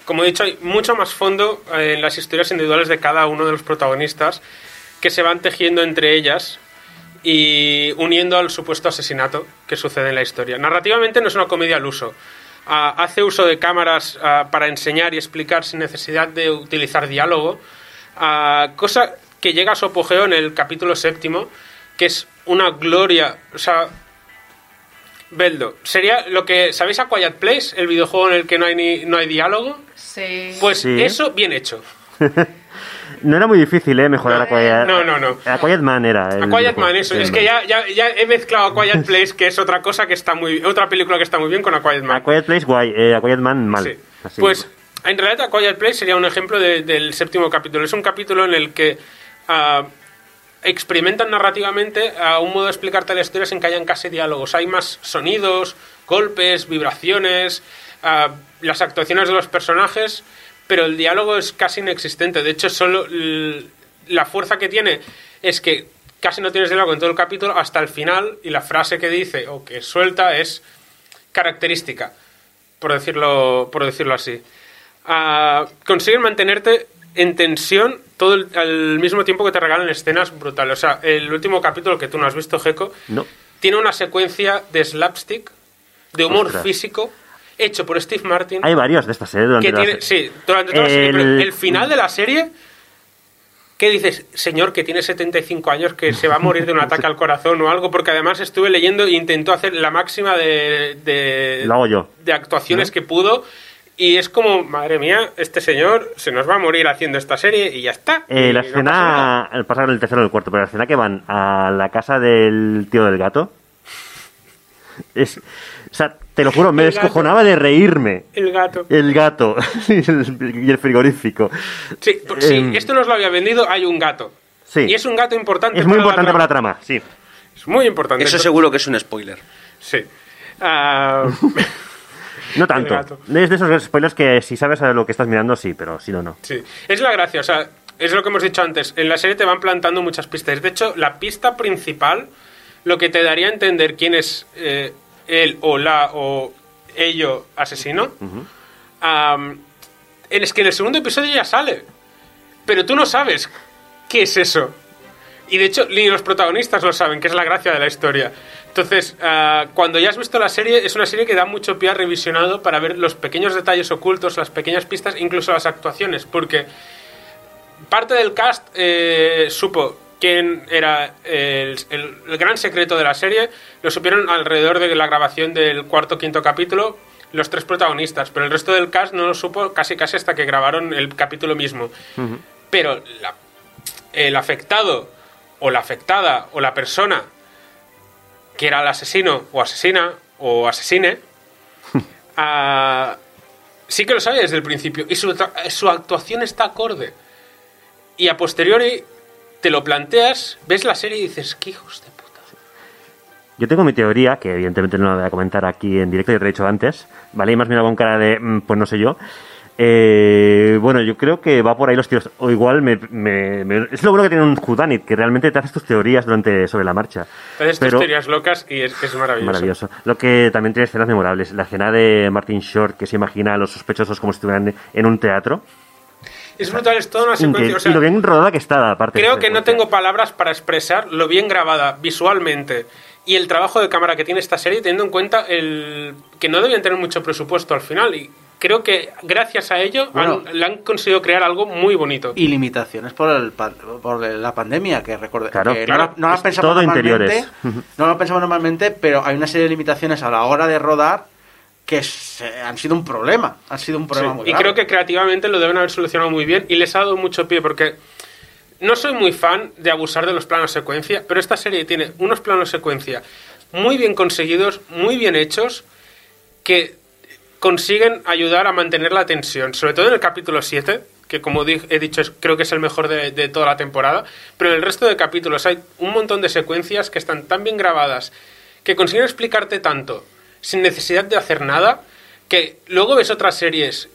Como he dicho, hay mucho más fondo eh, en las historias individuales de cada uno de los protagonistas que se van tejiendo entre ellas y uniendo al supuesto asesinato que sucede en la historia. Narrativamente no es una comedia al uso. Ah, hace uso de cámaras ah, para enseñar y explicar sin necesidad de utilizar diálogo, ah, cosa que llega a su apogeo en el capítulo séptimo, que es una gloria. O sea, Beldo, sería lo que. ¿Sabéis a Quiet Place? El videojuego en el que no hay, ni, no hay diálogo. Sí. Pues Sí. eso bien hecho. No era muy difícil, ¿eh? Mejorar No, a Quiet... no, no, no. A Quiet Man era. el A Quiet. Man, eso. Es que ya, ya, ya he mezclado a Quiet Place, que es otra cosa que está muy. Otra película que está muy bien con A Quiet Man. A Quiet Place, guay. eh, a Quiet Man, mal. Sí. Así. Pues, en realidad, A Quiet Place sería un ejemplo de- del séptimo capítulo. Es un capítulo en el que ah, experimentan narrativamente a un modo de explicarte la historia sin que hayan casi diálogos. Hay más sonidos, golpes, vibraciones, ah, las actuaciones de los personajes, pero el diálogo es casi inexistente. De hecho, solo la fuerza que tiene es que casi no tienes diálogo en todo el capítulo hasta el final y la frase que dice o que suelta es característica, por decirlo, por decirlo así. Ah, consiguen mantenerte en tensión todo el, al mismo tiempo que te regalan escenas brutales. O sea, el último capítulo que tú no has visto, Geco, No. tiene una secuencia de slapstick, de humor Ostras. físico, hecho por Steve Martin. Hay varios de estas series durante que la serie. sí, durante toda la serie, pero El- el final de la serie, ¿qué dices? Señor, que tiene 75 años, que se va a morir de un ataque al corazón o algo, porque además estuve leyendo e intentó hacer la máxima de, de, Lo hago yo. de actuaciones que pudo Y es como, madre mía, este señor se nos va a morir haciendo esta serie y ya está. Eh, Y la no pasa escena, el pasar el tercero o el cuarto, pero la escena que van a la casa del tío del gato. Es, o sea, te lo juro, me El gato. descojonaba de reírme. El gato. El gato y el, y el frigorífico. Sí, porque si Em, esto nos lo había vendido, hay un gato. Sí. Y es un gato importante. Es muy para importante para la trama, sí. Es muy importante. Eso seguro que es un spoiler. Sí. Ah, No tanto. Es de esos spoilers que si sabes a lo que estás mirando, sí, pero si no, no. sí. Es la gracia, o sea, es lo que hemos dicho antes. En la serie te van plantando muchas pistas. De hecho, la pista principal, lo que te daría a entender quién es eh, él o la o ello asesino, am, es que en el segundo episodio ya sale. Pero tú no sabes qué es eso. Y de hecho, ni los protagonistas lo saben, que es la gracia de la historia. Entonces, ah, cuando ya has visto la serie, es una serie que da mucho pie a revisionado para ver los pequeños detalles ocultos, las pequeñas pistas, incluso las actuaciones, porque parte del cast eh, supo quién era el, el- el gran secreto de la serie, lo supieron alrededor de la grabación del cuarto quinto capítulo los tres protagonistas, pero el resto del cast no lo supo casi casi hasta que grabaron el capítulo mismo. Pero la- el afectado o la afectada o la persona que era el asesino o asesina o asesine, ah, sí que lo sabe desde el principio y su, su actuación está acorde. Y a posteriori te lo planteas, ves la serie y dices, qué hijos de puta. Yo tengo mi teoría, que evidentemente no la voy a comentar aquí en directo, ya te lo he dicho antes, ¿vale? Y más mirado con cara de, mm, pues no sé yo. Eh, bueno, yo creo que va por ahí los tiros. O igual me, me- me- es lo bueno que tiene un Whodunit, que realmente te haces tus teorías durante sobre la marcha. Te haces tus teorías locas y es, es maravilloso. Maravilloso. Lo que también tiene escenas memorables. La escena de Martin Short, que se imagina a los sospechosos como si estuvieran en un teatro. Es brutal, es toda una secuencia. o sea, y lo bien rodada que está, aparte. Creo que no tengo palabras para expresar lo bien grabada visualmente y el trabajo de cámara que tiene esta serie, teniendo en cuenta el que no debían tener mucho presupuesto al final. Y creo que gracias a ello Bueno. han, le han conseguido crear algo muy bonito. Y limitaciones por, el, por la pandemia, que recuerde. Claro. que Claro. no, no las Es pensamos todo normalmente. interiores. No lo pensamos normalmente, pero hay una serie de limitaciones a la hora de rodar que se- han sido un problema. Han sido un problema Sí, muy y grave. creo que creativamente lo deben haber solucionado muy bien y les ha dado mucho pie porque no soy muy fan de abusar de los planos secuencia, pero esta serie tiene unos planos secuencia muy bien conseguidos, muy bien hechos, que consiguen ayudar a mantener la tensión, sobre todo en el capítulo 7, que como he dicho creo que es el mejor de, de toda la temporada, pero en el resto de capítulos hay un montón de secuencias que están tan bien grabadas, que consiguen explicarte tanto, sin necesidad de hacer nada, que luego ves otras series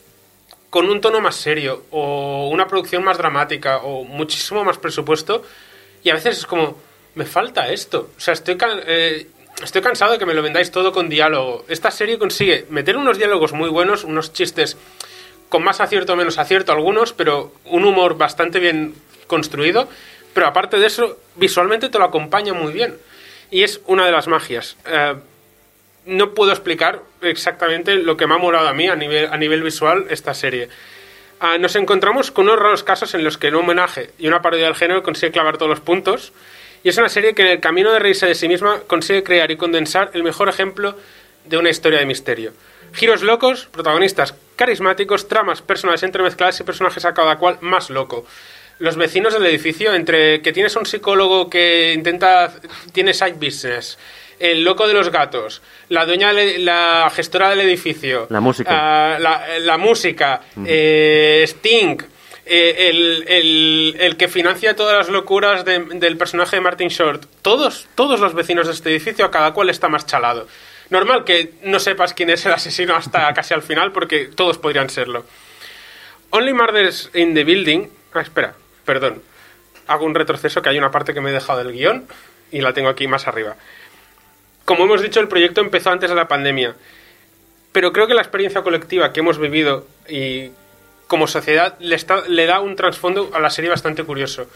con un tono más serio o una producción más dramática o muchísimo más presupuesto y a veces es como me falta esto o sea estoy can- eh, estoy cansado de que me lo vendáis todo con diálogo. Esta serie consigue meter unos diálogos muy buenos unos chistes con más acierto o menos acierto algunos pero un humor bastante bien construido pero aparte de eso visualmente te lo acompaña muy bien. Y es una de las magias. Eh, no puedo explicar exactamente lo que me ha molado a mí a nivel, a nivel visual esta serie. Ah, nos encontramos con unos raros casos en los que un homenaje y una parodia del género consigue clavar todos los puntos. Y es una serie que en el camino de reírse de sí misma consigue crear y condensar el mejor ejemplo de una historia de misterio. Giros locos, protagonistas carismáticos, tramas, personajes entremezcladas y personajes a cada cual más loco. Los vecinos del edificio, entre que tienes un psicólogo que intenta, tiene side business, el loco de los gatos, la dueña, la gestora del edificio, La música. ah, la, la música, eh, Sting, eh, el, el- el que financia todas las locuras de- del personaje de Martin Short, todos, todos los vecinos de este edificio, a cada cual está más chalado. Normal que no sepas quién es el asesino hasta casi al final, porque todos podrían serlo. Only Murders in the Building. Ah, espera, perdón. Hago un retroceso que hay una parte que me he dejado del guion y la tengo aquí más arriba. Como hemos dicho, el proyecto empezó antes de la pandemia. Pero creo que la experiencia colectiva que hemos vivido y como sociedad le, da un trasfondo a la serie bastante curioso.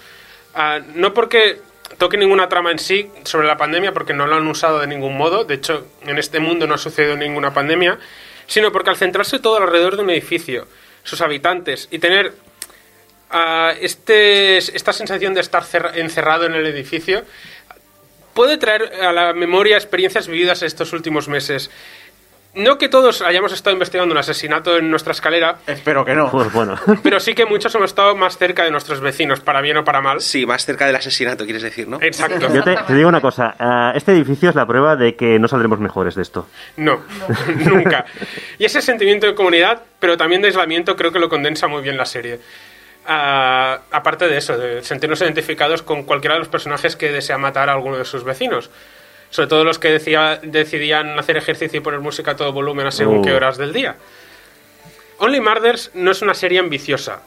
Ah, no porque toque ninguna trama en sí sobre la pandemia, porque no lo han usado de ningún modo, de hecho en este mundo no ha sucedido ninguna pandemia, sino porque al centrarse todo alrededor de un edificio, sus habitantes y tener ah, este, esta sensación de estar cerra- encerrado en el edificio, puede traer a la memoria experiencias vividas estos últimos meses. No que todos hayamos estado investigando un asesinato en nuestra escalera, Espero que no. Pues bueno. pero sí que muchos hemos estado más cerca de nuestros vecinos, para bien o para mal. Sí, más cerca del asesinato, quieres decir, ¿no? Exacto. Yo te, te digo una cosa. ah, este edificio es la prueba de que no saldremos mejores de esto. No, nunca. Y ese sentimiento de comunidad, pero también de aislamiento, creo que lo condensa muy bien la serie. Aparte de eso, de sentirnos identificados con cualquiera de los personajes que desea matar a alguno de sus vecinos. Sobre todo los que decía- decidían hacer ejercicio y poner música a todo volumen a según qué horas del día. Only Murders no es una serie ambiciosa.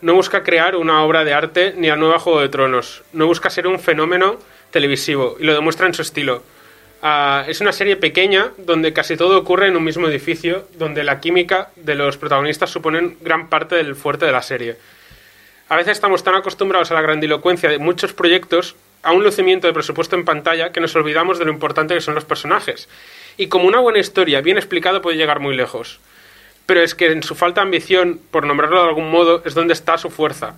No busca crear una obra de arte ni la nueva Juego de Tronos. No busca ser un fenómeno televisivo y lo demuestra en su estilo. Ah, es una serie pequeña donde casi todo ocurre en un mismo edificio, donde la química de los protagonistas suponen gran parte del fuerte de la serie. A veces estamos tan acostumbrados a la grandilocuencia de muchos proyectos, a un lucimiento de presupuesto en pantalla, que nos olvidamos de lo importante que son los personajes. Y como una buena historia bien explicada puede llegar muy lejos. Pero es que en su falta de ambición, por nombrarlo de algún modo, es donde está su fuerza.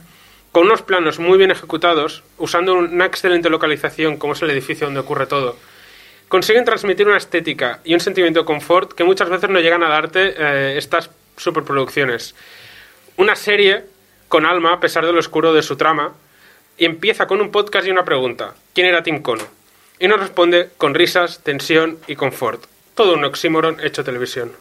Con unos planos muy bien ejecutados, usando una excelente localización como es el edificio donde ocurre todo, consiguen transmitir una estética y un sentimiento de confort que muchas veces no llegan a darte eh, estas superproducciones. Una serie con alma a pesar de lo oscuro de su trama y empieza con un podcast y una pregunta. ¿Quién era Tim Cono? Y nos responde con risas, tensión y confort. Todo un oxímoron hecho televisión.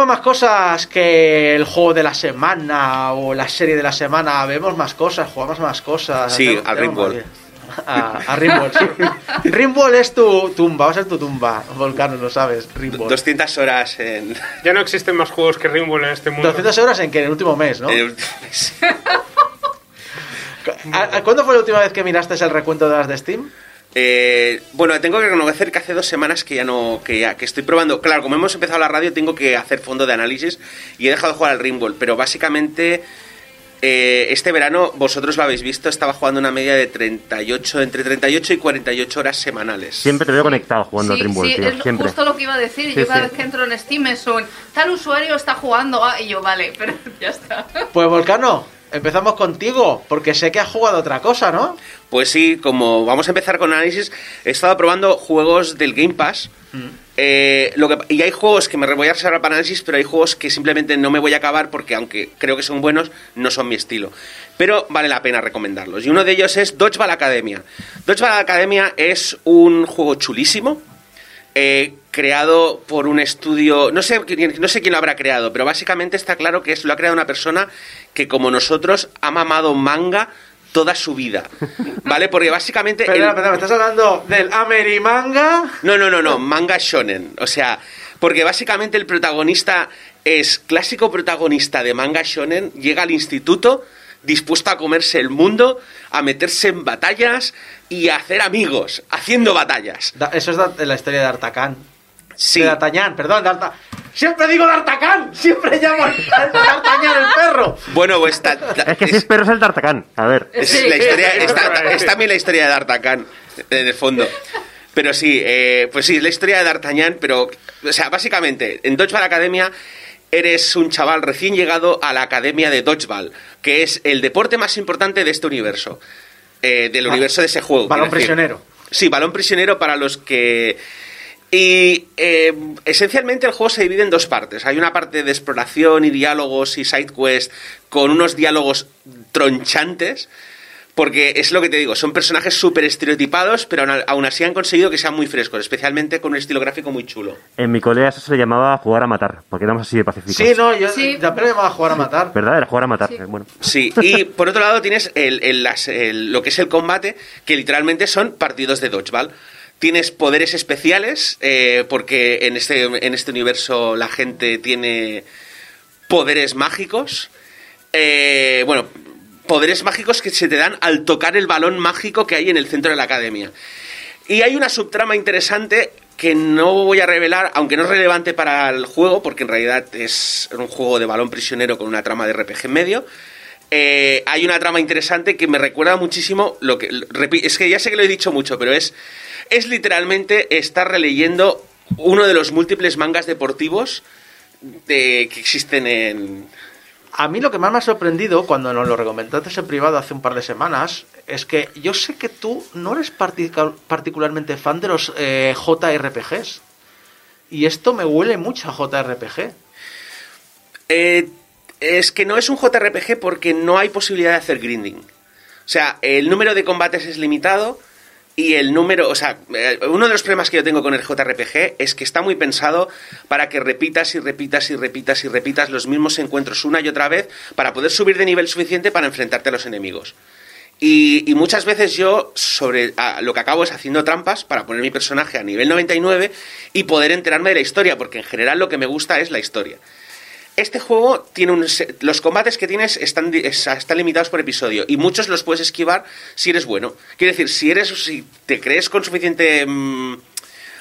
Hacemos más cosas que el juego de la semana o la serie de la semana. Vemos más cosas, jugamos más cosas. Sí, al Rimworld. A, a Rimworld, sí. Rimworld es tu tumba, va a ser tu tumba, Volcano, lo sabes. Rimworld. 200 horas en, Ya no existen más juegos que Rimworld en este mundo. 200 horas en que en el último mes, ¿no? en el último mes. ¿A- a ¿Cuándo fue la última vez que miraste el recuento de las de Steam? Eh, bueno, tengo que reconocer que hace dos semanas que ya no, que ya, que estoy probando. Claro, como hemos empezado la radio, tengo que hacer fondo de análisis y he dejado de jugar al Rimworld. Pero básicamente, eh, este verano, vosotros lo habéis visto, estaba jugando una media de 38, entre 38 y 48 horas semanales. Siempre te veo conectado jugando sí, a Dreamworld, sí, tío. es Siempre. justo lo que iba a decir. Sí, yo cada sí. vez que entro en Steam es un tal usuario está jugando ah, y yo, vale, pero ya está. Pues Volcano, empezamos contigo, porque sé que has jugado otra cosa, ¿no? Pues sí, como vamos a empezar con análisis, he estado probando juegos del Game Pass. Eh, lo que, y hay juegos que me voy a reservar para análisis, pero hay juegos que simplemente no me voy a acabar porque, aunque creo que son buenos, no son mi estilo. Pero vale la pena recomendarlos. Y uno de ellos es Dodgeball Academia. Dodgeball Academia es un juego chulísimo. eh, creado por un estudio, no sé, no sé quién lo habrá creado, pero básicamente está claro que es, lo ha creado una persona que como nosotros ha mamado manga toda su vida, ¿vale? Porque básicamente... el- Perdona, perdona, ¿me estás hablando del Amerimanga? no, no, no, no, manga shonen. O sea, porque básicamente el protagonista es clásico protagonista de manga shonen, llega al instituto dispuesto a comerse el mundo, a meterse en batallas y a hacer amigos, haciendo batallas. Eso es la historia de D'Artagnan. Sí. De D'Artagnan, perdón, D'Arta... Siempre digo D'Artagnan, siempre llamo a D'Artagnan el perro. Bueno, pues ta- ta- Es que si es perro es el Tartacán. A ver. Es Sí. la historia, está- es también la historia de D'Artagnan, en el fondo. Pero sí, eh, pues sí, es la historia de D'Artagnan, pero, o sea, básicamente, en Dodgeball Academia eres un chaval recién llegado a la Academia de Dodgeball, que es el deporte más importante de este universo, eh, del universo de ese juego. balón prisionero. Sí, balón prisionero para los que... Y eh, esencialmente el juego se divide en dos partes. Hay una parte de exploración y diálogos y side quest con unos diálogos tronchantes. Porque es lo que te digo, son personajes súper estereotipados, pero aún- así han conseguido que sean muy frescos, especialmente con un estilo gráfico muy chulo. En mi colea eso se le llamaba jugar a matar, porque éramos así de pacíficos. Sí, no, yo Sí. ya pero me va a jugar a matar. ¿Verdad? Era jugar a matar. Sí. eh, Bueno. Sí, y por otro lado tienes el, el- las- el- lo que es el combate, que literalmente son partidos de dodgeball. Tienes poderes especiales, eh, porque en este, en este universo la gente tiene poderes mágicos. Eh, bueno, poderes mágicos que se te dan al tocar el balón mágico que hay en el centro de la academia. Y hay una subtrama interesante que no voy a revelar, aunque no es relevante para el juego, porque en realidad es un juego de balón prisionero con una trama de RPG en medio. Eh, hay una trama interesante que me recuerda muchísimo lo que es que ya sé que lo he dicho mucho, pero es es literalmente estar releyendo uno de los múltiples mangas deportivos de- que existen en A mí lo que más me ha sorprendido cuando nos lo recomendaste en privado hace un par de semanas es que yo sé que tú no eres particularmente fan de los eh, JRPGs. Y esto me huele mucho a JRPG. Eh, es que no es un JRPG porque no hay posibilidad de hacer grinding. O sea, el número de combates es limitado y el número, o sea, eh, uno de los problemas que yo tengo con el JRPG es que está muy pensado para que repitas y repitas y repitas y repitas los mismos encuentros una y otra vez para poder subir de nivel suficiente para enfrentarte a los enemigos. Y, muchas veces yo sobre lo que acabo es haciendo trampas para poner mi personaje a nivel 99 y poder enterarme de la historia, porque en general lo que me gusta es la historia. Este juego tiene un, los combates que tienes están, están limitados por episodio y muchos los puedes esquivar si eres bueno. Quiere decir, si eres si te crees con suficiente mm,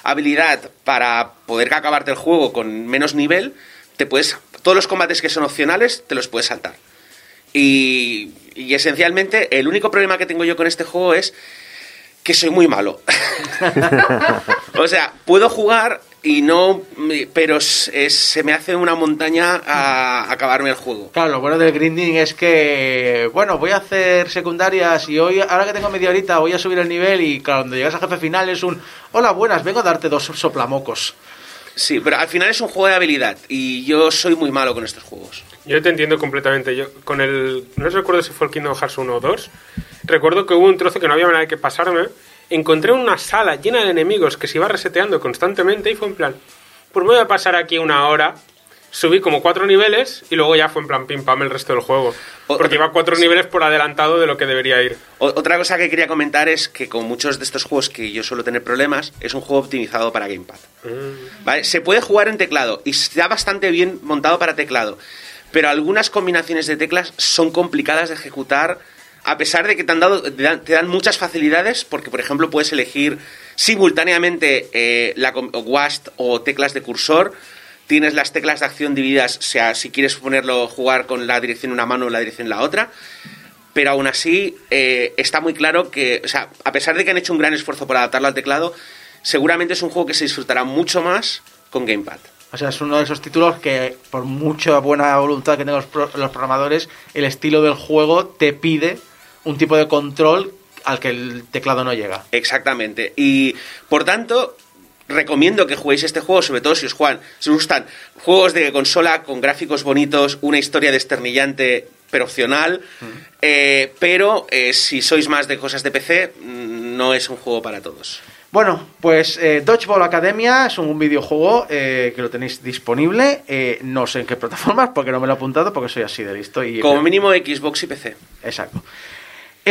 habilidad para poder acabarte el juego con menos nivel, te puedes todos los combates que son opcionales te los puedes saltar. Y, y esencialmente el único problema que tengo yo con este juego es que soy muy malo. o sea, puedo jugar y no, pero es- es- se me hace una montaña a acabarme el juego. Claro, lo bueno del grinding es que, bueno, voy a hacer secundarias y hoy, ahora que tengo media horita, voy a subir el nivel y claro, cuando llegas al jefe final es un, hola, buenas, vengo a darte dos soplamocos. Sí, pero al final es un juego de habilidad y yo soy muy malo con estos juegos. Yo te entiendo completamente. Yo con el no recuerdo si fue el Kingdom Hearts 1 o 2. Recuerdo que hubo un trozo que no había manera de que pasarme. Encontré una sala llena de enemigos que se iba reseteando constantemente y fue en plan, pues voy a pasar aquí una hora. Subí como cuatro niveles y luego ya fue en plan pim pam el resto del juego. Porque iba cuatro niveles por adelantado de lo que debería ir. Otra cosa que quería comentar es que con muchos de estos juegos que yo suelo tener problemas, es un juego optimizado para Gamepad. ¿Vale? Se puede jugar en teclado y está bastante bien montado para teclado, pero algunas combinaciones de teclas son complicadas de ejecutar a pesar de que te, han dado, te, dan, muchas facilidades, porque por ejemplo puedes elegir simultáneamente eh, la WASD o teclas de cursor. Tienes las teclas de acción divididas, o sea, si quieres ponerlo, jugar con la dirección en una mano o la dirección en la otra pero aún así eh, está muy claro que, o sea, a pesar de que han hecho un gran esfuerzo por adaptarlo al teclado, seguramente es un juego que se disfrutará mucho más con Gamepad. O sea, es uno de esos títulos que, por mucha buena voluntad que tengan los programadores, el estilo del juego te pide un tipo de control al que el teclado no llega. Exactamente. Y por tanto, recomiendo que juguéis este juego, sobre todo si os juegan, si os gustan juegos de consola con gráficos bonitos, una historia desternillante pero opcional, eh, pero eh, si sois más de cosas de PC, mm, no es un juego para todos. Bueno, pues eh, Dodgeball Academia es un videojuego eh, que lo tenéis disponible. eh, no sé en qué plataformas, porque no me lo he apuntado, porque soy así de listo. Y, Como mínimo Xbox y PC. Exacto.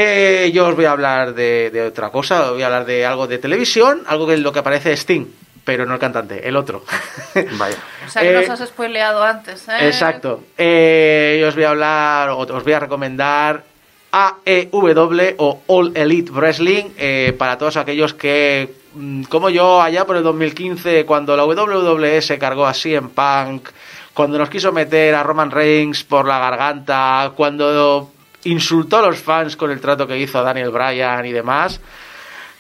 Eh, yo os voy a hablar de, de otra cosa, os voy a hablar de algo de televisión, algo que es lo que aparece Sting, pero no el cantante, el otro. Vaya. O sea que Eh, nos has spoileado antes, ¿eh? Exacto. Eh, yo os voy a hablar, os voy a recomendar AEW o All Elite Wrestling eh, para todos aquellos que, mm, como yo, allá por el 2015, cuando la WWE se cargó así en Punk, cuando nos quiso meter a Roman Reigns por la garganta, cuando insultó a los fans con el trato que hizo a Daniel Bryan y demás,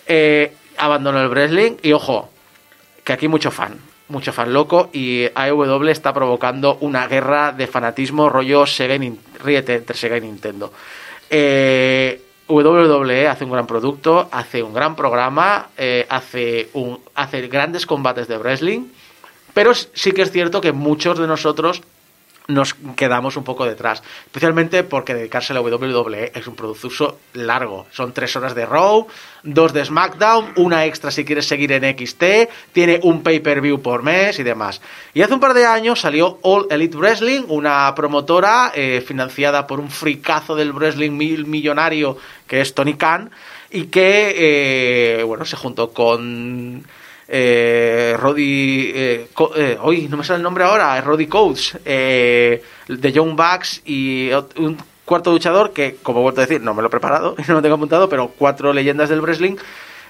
eh, abandonó el wrestling. Y ojo, que aquí mucho fan, mucho fan loco. Y AEW está provocando una guerra de fanatismo rollo Sega y ríete entre Sega y Nintendo. Eh, WWE hace un gran producto, hace un gran programa, eh, hace, un, hace grandes combates de wrestling, pero sí que es cierto que muchos de nosotros nos quedamos un poco detrás. Especialmente porque dedicarse a la WWE es un producto largo. Son tres horas de Raw, dos de SmackDown, una extra si quieres seguir en XT, tiene un pay-per-view por mes y demás. Y hace un par de años salió All Elite Wrestling, una promotora eh, financiada por un fricazo del wrestling mil millonario que es Tony Khan y que, eh, bueno, se juntó con eh, Roddy, eh, eh, hoy no me sale el nombre ahora, Roddy Coates, eh, de Young Bucks y un cuarto luchador que, como he vuelto a decir, no me lo he preparado y no lo tengo apuntado, pero cuatro leyendas del wrestling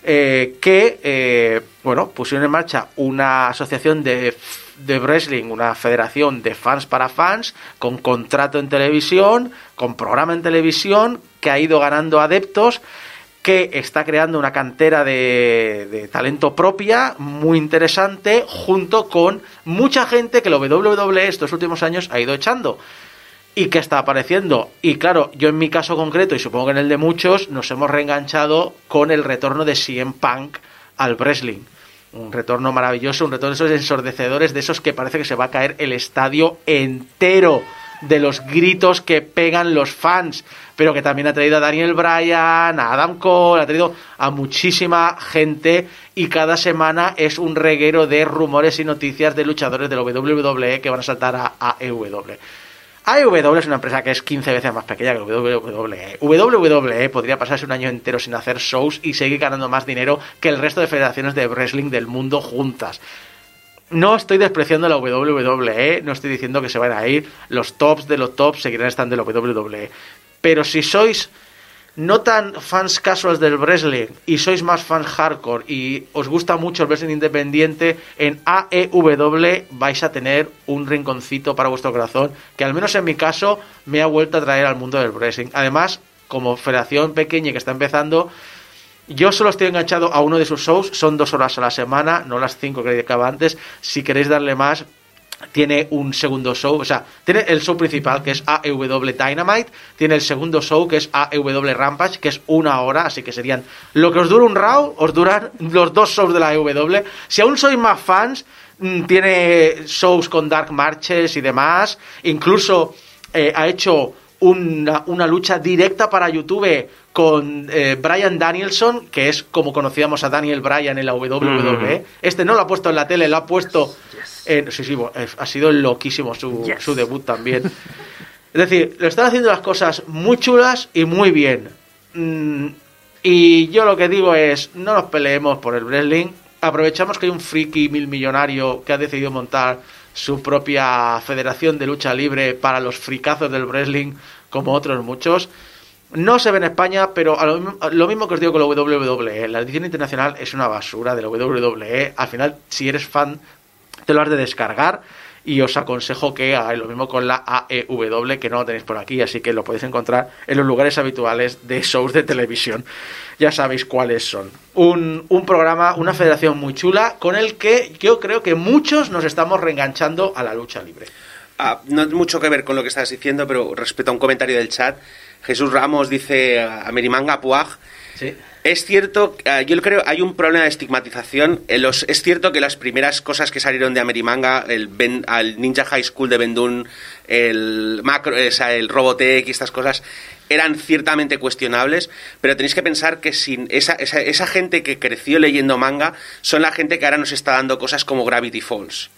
que, bueno, pusieron en marcha una asociación de, de wrestling, una federación de fans para fans, con contrato en televisión, con programa en televisión, que ha ido ganando adeptos que está creando una cantera de, talento propia muy interesante junto con mucha gente que lo WWE estos últimos años ha ido echando y que está apareciendo. Y claro, yo en mi caso concreto, y supongo que en el de muchos, nos hemos reenganchado con el retorno de CM Punk al wrestling. Un retorno maravilloso, un retorno de esos ensordecedores, de esos que parece que se va a caer el estadio entero de los gritos que pegan los fans, pero que también ha traído a Daniel Bryan, a Adam Cole, ha traído a muchísima gente y cada semana es un reguero de rumores y noticias de luchadores de la WWE que van a saltar a AEW. AEW es una empresa que es 15 veces más pequeña que WWE. WWE podría pasarse un año entero sin hacer shows y seguir ganando más dinero que el resto de federaciones de wrestling del mundo juntas. No estoy despreciando la WWE, no estoy diciendo que se van a ir, los tops de los tops seguirán estando en la WWE. Pero si sois no tan fans casuals del wrestling y sois más fans hardcore y os gusta mucho el wrestling independiente, en AEW vais a tener un rinconcito para vuestro corazón que al menos en mi caso me ha vuelto a traer al mundo del wrestling. Además, como federación pequeña que está empezando, yo solo estoy enganchado a uno de sus shows, son dos horas a la semana, no las cinco que dedicaba antes. Si queréis darle más, tiene un segundo show, o sea, tiene el show principal que es AEW Dynamite, tiene el segundo show que es AEW Rampage, que es una hora, así que serían lo que os dura un Raw, os duran los dos shows de la AEW. Si aún sois más fans, mm, tiene shows con Dark Marches y demás, incluso eh, ha hecho una, una lucha directa para YouTube con eh, Brian Danielson, que es como conocíamos a Daniel Bryan en la WWE. Este no lo ha puesto en la tele, lo ha puesto en... Sí, sí, eh, ha sido loquísimo su, Yes. su debut también. Es decir, lo están haciendo las cosas muy chulas y muy bien. Mm, y yo lo que digo es, no nos peleemos por el wrestling. Aprovechamos que hay un friki mil millonario que ha decidido montar su propia federación de lucha libre para los fricazos del wrestling, como otros muchos. No se ve en España, pero a lo, lo mismo que os digo con la WWE, la edición internacional es una basura de la WWE. Al final, si eres fan, te lo has de descargar y os aconsejo que hagáis lo mismo con la AEW, que no lo tenéis por aquí, así que lo podéis encontrar en los lugares habituales de shows de televisión. Ya sabéis cuáles son. Un, un programa, una federación muy chula, con el que yo creo que muchos nos estamos reenganchando a la lucha libre. Ah, no es mucho que ver con lo que estás diciendo, pero respecto a un comentario del chat, Jesús Ramos dice a Merimanga Puaj. Sí. Es cierto, eh, yo creo hay un problema de estigmatización. Los, es cierto que las primeras cosas que salieron de Amerimanga, el, Ben- al Ninja High School de Bendun, el Macro, el Robotech y estas cosas, eran ciertamente cuestionables, pero tenéis que pensar que sin esa, esa, esa gente que creció leyendo manga son la gente que ahora nos está dando cosas como Gravity Falls.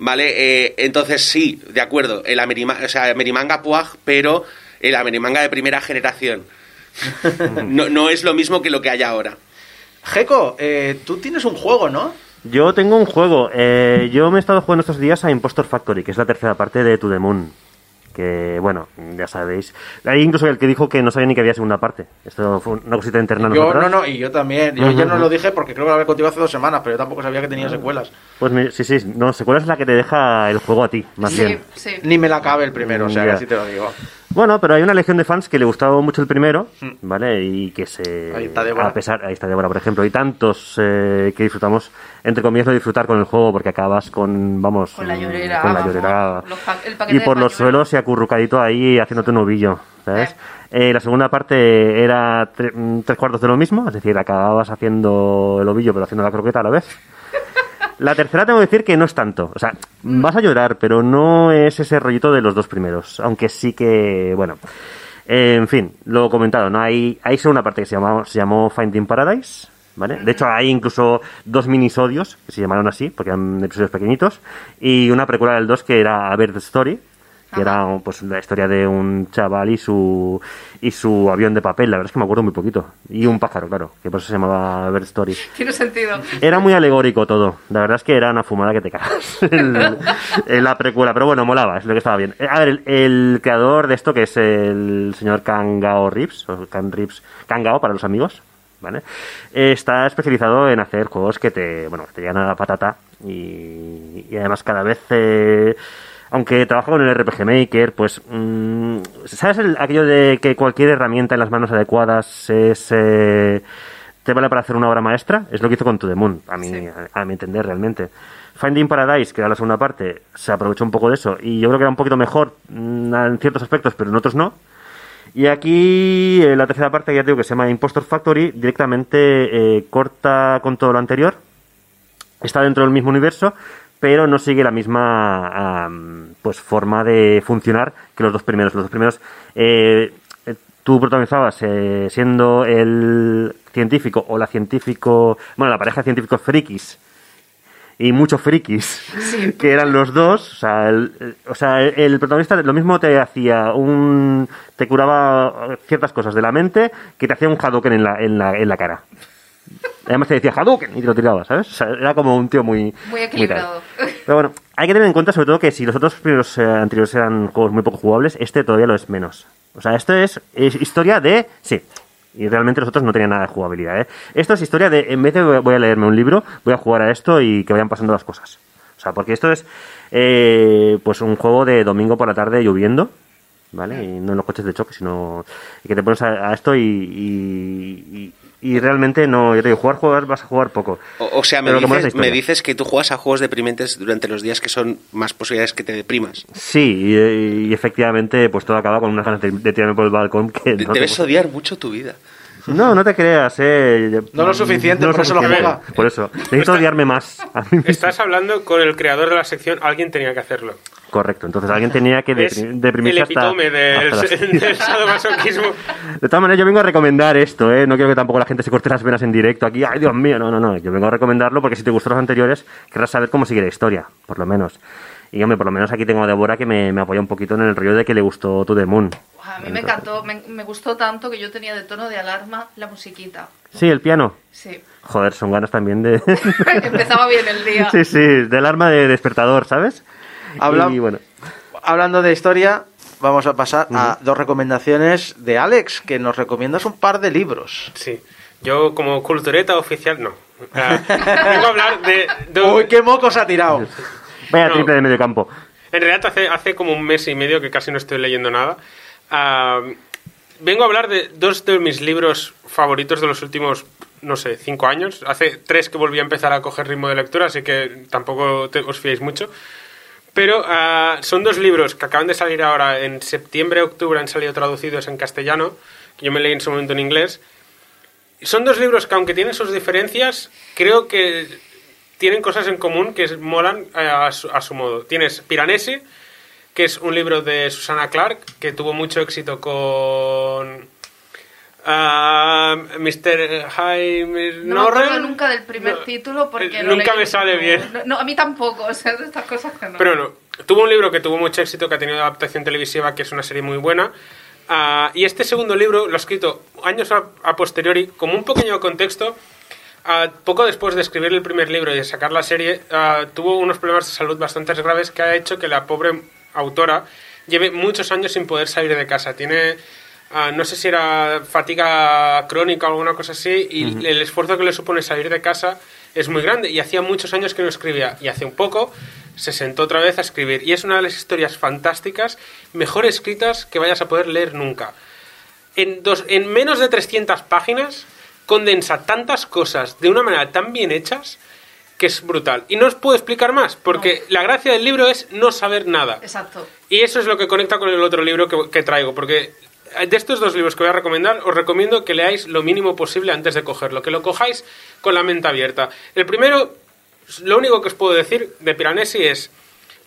¿Vale? Eh, entonces sí, de acuerdo, el Amerima- o sea, Amerimanga Puaj, pero el Amerimanga de primera generación. No, no es lo mismo que lo que hay ahora. Jeco, eh, tú tienes un juego, ¿no? Yo tengo un juego. eh, yo me he estado jugando estos días a Impostor Factory, que es la tercera parte de To The Moon. Que, bueno, ya sabéis. Hay incluso el que dijo que no sabía ni que había segunda parte. Esto fue una cosita interna Yo, nosotros. no, no, y yo también. Yo Ujú, ya no lo dije porque creo que lo había contigo hace dos semanas, pero yo tampoco sabía que tenía secuelas. Pues mi- sí, sí, no, secuela es la que te deja el juego a ti, más Sí, bien. sí. Ni me la cabe el primero, o sea, Ya. que así te lo digo. Bueno, pero hay una legión de fans que le gustaba mucho el primero, ¿vale? Y que se... Mm. Ahí está Débora. A pesar, ahí está Débora, por ejemplo. Y tantos eh, que disfrutamos, entre comillas, de disfrutar con el juego porque acabas con, vamos... Con la mm, llorera, Con la vamos, llorera. pa- y por los suelos y acurrucadito ahí haciéndote un ovillo, ¿sabes? Eh, la segunda parte era tre- mm, tres cuartos de lo mismo, es decir, acababas haciendo el ovillo pero haciendo la croqueta a la vez. La tercera tengo que decir que no es tanto. O sea, vas a llorar, pero no es ese rollito de los dos primeros. Aunque sí que, bueno. En fin, lo comentado, ¿no? Hay, hay solo una parte que se, llamó, se llamó Finding Paradise. ¿Vale? De hecho, hay incluso dos minisodios que se llamaron así, porque eran episodios pequeñitos, y una precuela del 2 que era A Bird Story, que era pues la historia de un chaval y su y su avión de papel, la verdad es que me acuerdo muy poquito. Y un pájaro, claro, que por eso se llamaba Bird Story. Tiene sentido. Era muy alegórico todo. La verdad es que era una fumada que te cagas. En la precuela. Pero bueno, molaba, es lo que estaba bien. Eh, A ver, el, el creador de esto, que es el señor Kangao Rips, o Kan Rips, Kangao para los amigos, ¿vale? Eh, Está especializado en hacer juegos que te, bueno, te llegan a la patata y, y además cada vez, eh, aunque trabaja con el RPG Maker, pues, mm, ¿sabes el- aquello de que cualquier herramienta en las manos adecuadas es... eh, te vale para hacer una obra maestra? Es lo que hizo con To The Moon, a mi, Sí. a, a mi entender realmente. Finding Paradise, que era la segunda parte, se aprovechó un poco de eso y yo creo que era un poquito mejor mm, en ciertos aspectos, pero en otros no. Y aquí eh, la tercera parte, ya te digo que se llama Impostor Factory, directamente eh, corta con todo lo anterior. Está dentro del mismo universo, pero no sigue la misma am, pues forma de funcionar que los dos primeros. Los dos primeros eh, tú protagonizabas eh, siendo el científico o la científico, bueno, la pareja de científicos frikis y muchos frikis que eran los dos o sea el, o sea el, el protagonista lo mismo te hacía un te curaba ciertas cosas de la mente que te hacía un Hadouken en la, en la, en la cara además te decía Hadouken y te lo tiraba ¿sabes? O sea, era como un tío muy Muy equilibrado. pero bueno hay que tener en cuenta sobre todo que si los otros primeros eh, anteriores eran juegos muy poco jugables este todavía lo es menos o sea esto es, es historia de sí y realmente los otros no tenían nada de jugabilidad. ¿eh? Esto es historia de, en vez de voy a leerme un libro, voy a jugar a esto y que vayan pasando las cosas. O sea, porque esto es eh, pues un juego de domingo por la tarde lloviendo, ¿vale? Y no en los coches de choque, sino que te pones a, a esto y, y, y- realmente no, yo te digo, jugar, jugar, vas a jugar poco. O, o sea, me dices, me historia. dices que tú juegas a juegos deprimentes durante los días que son más posibilidades que te deprimas. Sí, y, y efectivamente, pues todo acaba con unas ganas de, de tirarme por el balcón que De- no te- Debes odiar mucho tu vida. No, no te creas, eh. No lo suficiente, por eso lo suficiente. juega. Por eso. Necesito odiarme más. a mí mismo. Estás hablando con el creador de la sección, alguien tenía que hacerlo. Correcto, entonces alguien tenía que el deprimirse hasta, epitome del, hasta las- del sadomasoquismo. De todas maneras, yo vengo a recomendar esto, ¿eh? No quiero que tampoco la gente se corte las venas en directo aquí. ¡Ay, Dios mío! No, no, no. Yo vengo a recomendarlo porque si te gustó los anteriores, querrás saber cómo sigue la historia, por lo menos. Y, hombre, por lo menos aquí tengo a Débora que me, me apoya un poquito en el rollo de que le gustó To The Moon. A mí me encantó, me, me gustó tanto que yo tenía de tono de alarma la musiquita. Sí, el piano. Sí. Joder, son ganas también de... Empezaba bien el día. sí, sí, del arma de despertador, ¿sabes? Habla- Y bueno, Hablando de historia, vamos a pasar a dos recomendaciones de Alex, que nos recomiendas un par de libros. Sí. Yo como cultureta oficial, no. Ah, vengo a hablar de... de- Uy, qué mocos ha tirado. vaya No. triple de medio campo. En realidad hace, hace como un mes y medio que casi no estoy leyendo nada. Ah, vengo a hablar de dos de mis libros favoritos de los últimos, no sé, cinco años. Hace tres que volví a empezar a coger ritmo de lectura, así que tampoco te- os fiéis mucho. Pero ah, son dos libros que acaban de salir ahora en septiembre, octubre, han salido traducidos en castellano, que yo me leí en su momento en inglés. Son dos libros que, aunque tienen sus diferencias, creo que tienen cosas en común que molan eh, a, su, a su modo. Tienes Piranesi, que es un libro de Susana Clark, que tuvo mucho éxito con ah, Mr. Jaime No me acuerdo nunca del primer título porque eh, lo nunca leí me sale bien. No, no, a mí tampoco, o sea, de estas cosas que no. Pero no, tuvo un libro que tuvo mucho éxito, que ha tenido adaptación televisiva, que es una serie muy buena. Ah, y este segundo libro lo ha escrito años a, a posteriori, como un pequeño contexto. ah, poco después de escribir el primer libro y de sacar la serie, tuvo unos problemas de salud bastante graves que ha hecho que la pobre autora lleve muchos años sin poder salir de casa. Tiene, ah, no sé si era fatiga crónica o alguna cosa así, y el esfuerzo que le supone salir de casa es muy grande. Y hacía muchos años que no escribía. Y hace un poco se sentó otra vez a escribir. Y es una de las historias fantásticas, mejor escritas que vayas a poder leer nunca. En, dos, en menos de 300 páginas condensa tantas cosas de una manera tan bien hechas que es brutal. Y no os puedo explicar más, porque la gracia del libro es no saber nada. Exacto. Y eso es lo que conecta con el otro libro que, que traigo, porque de estos dos libros que voy a recomendar, os recomiendo que leáis lo mínimo posible antes de cogerlo, que lo cojáis con la mente abierta. El primero, lo único que os puedo decir de Piranesi es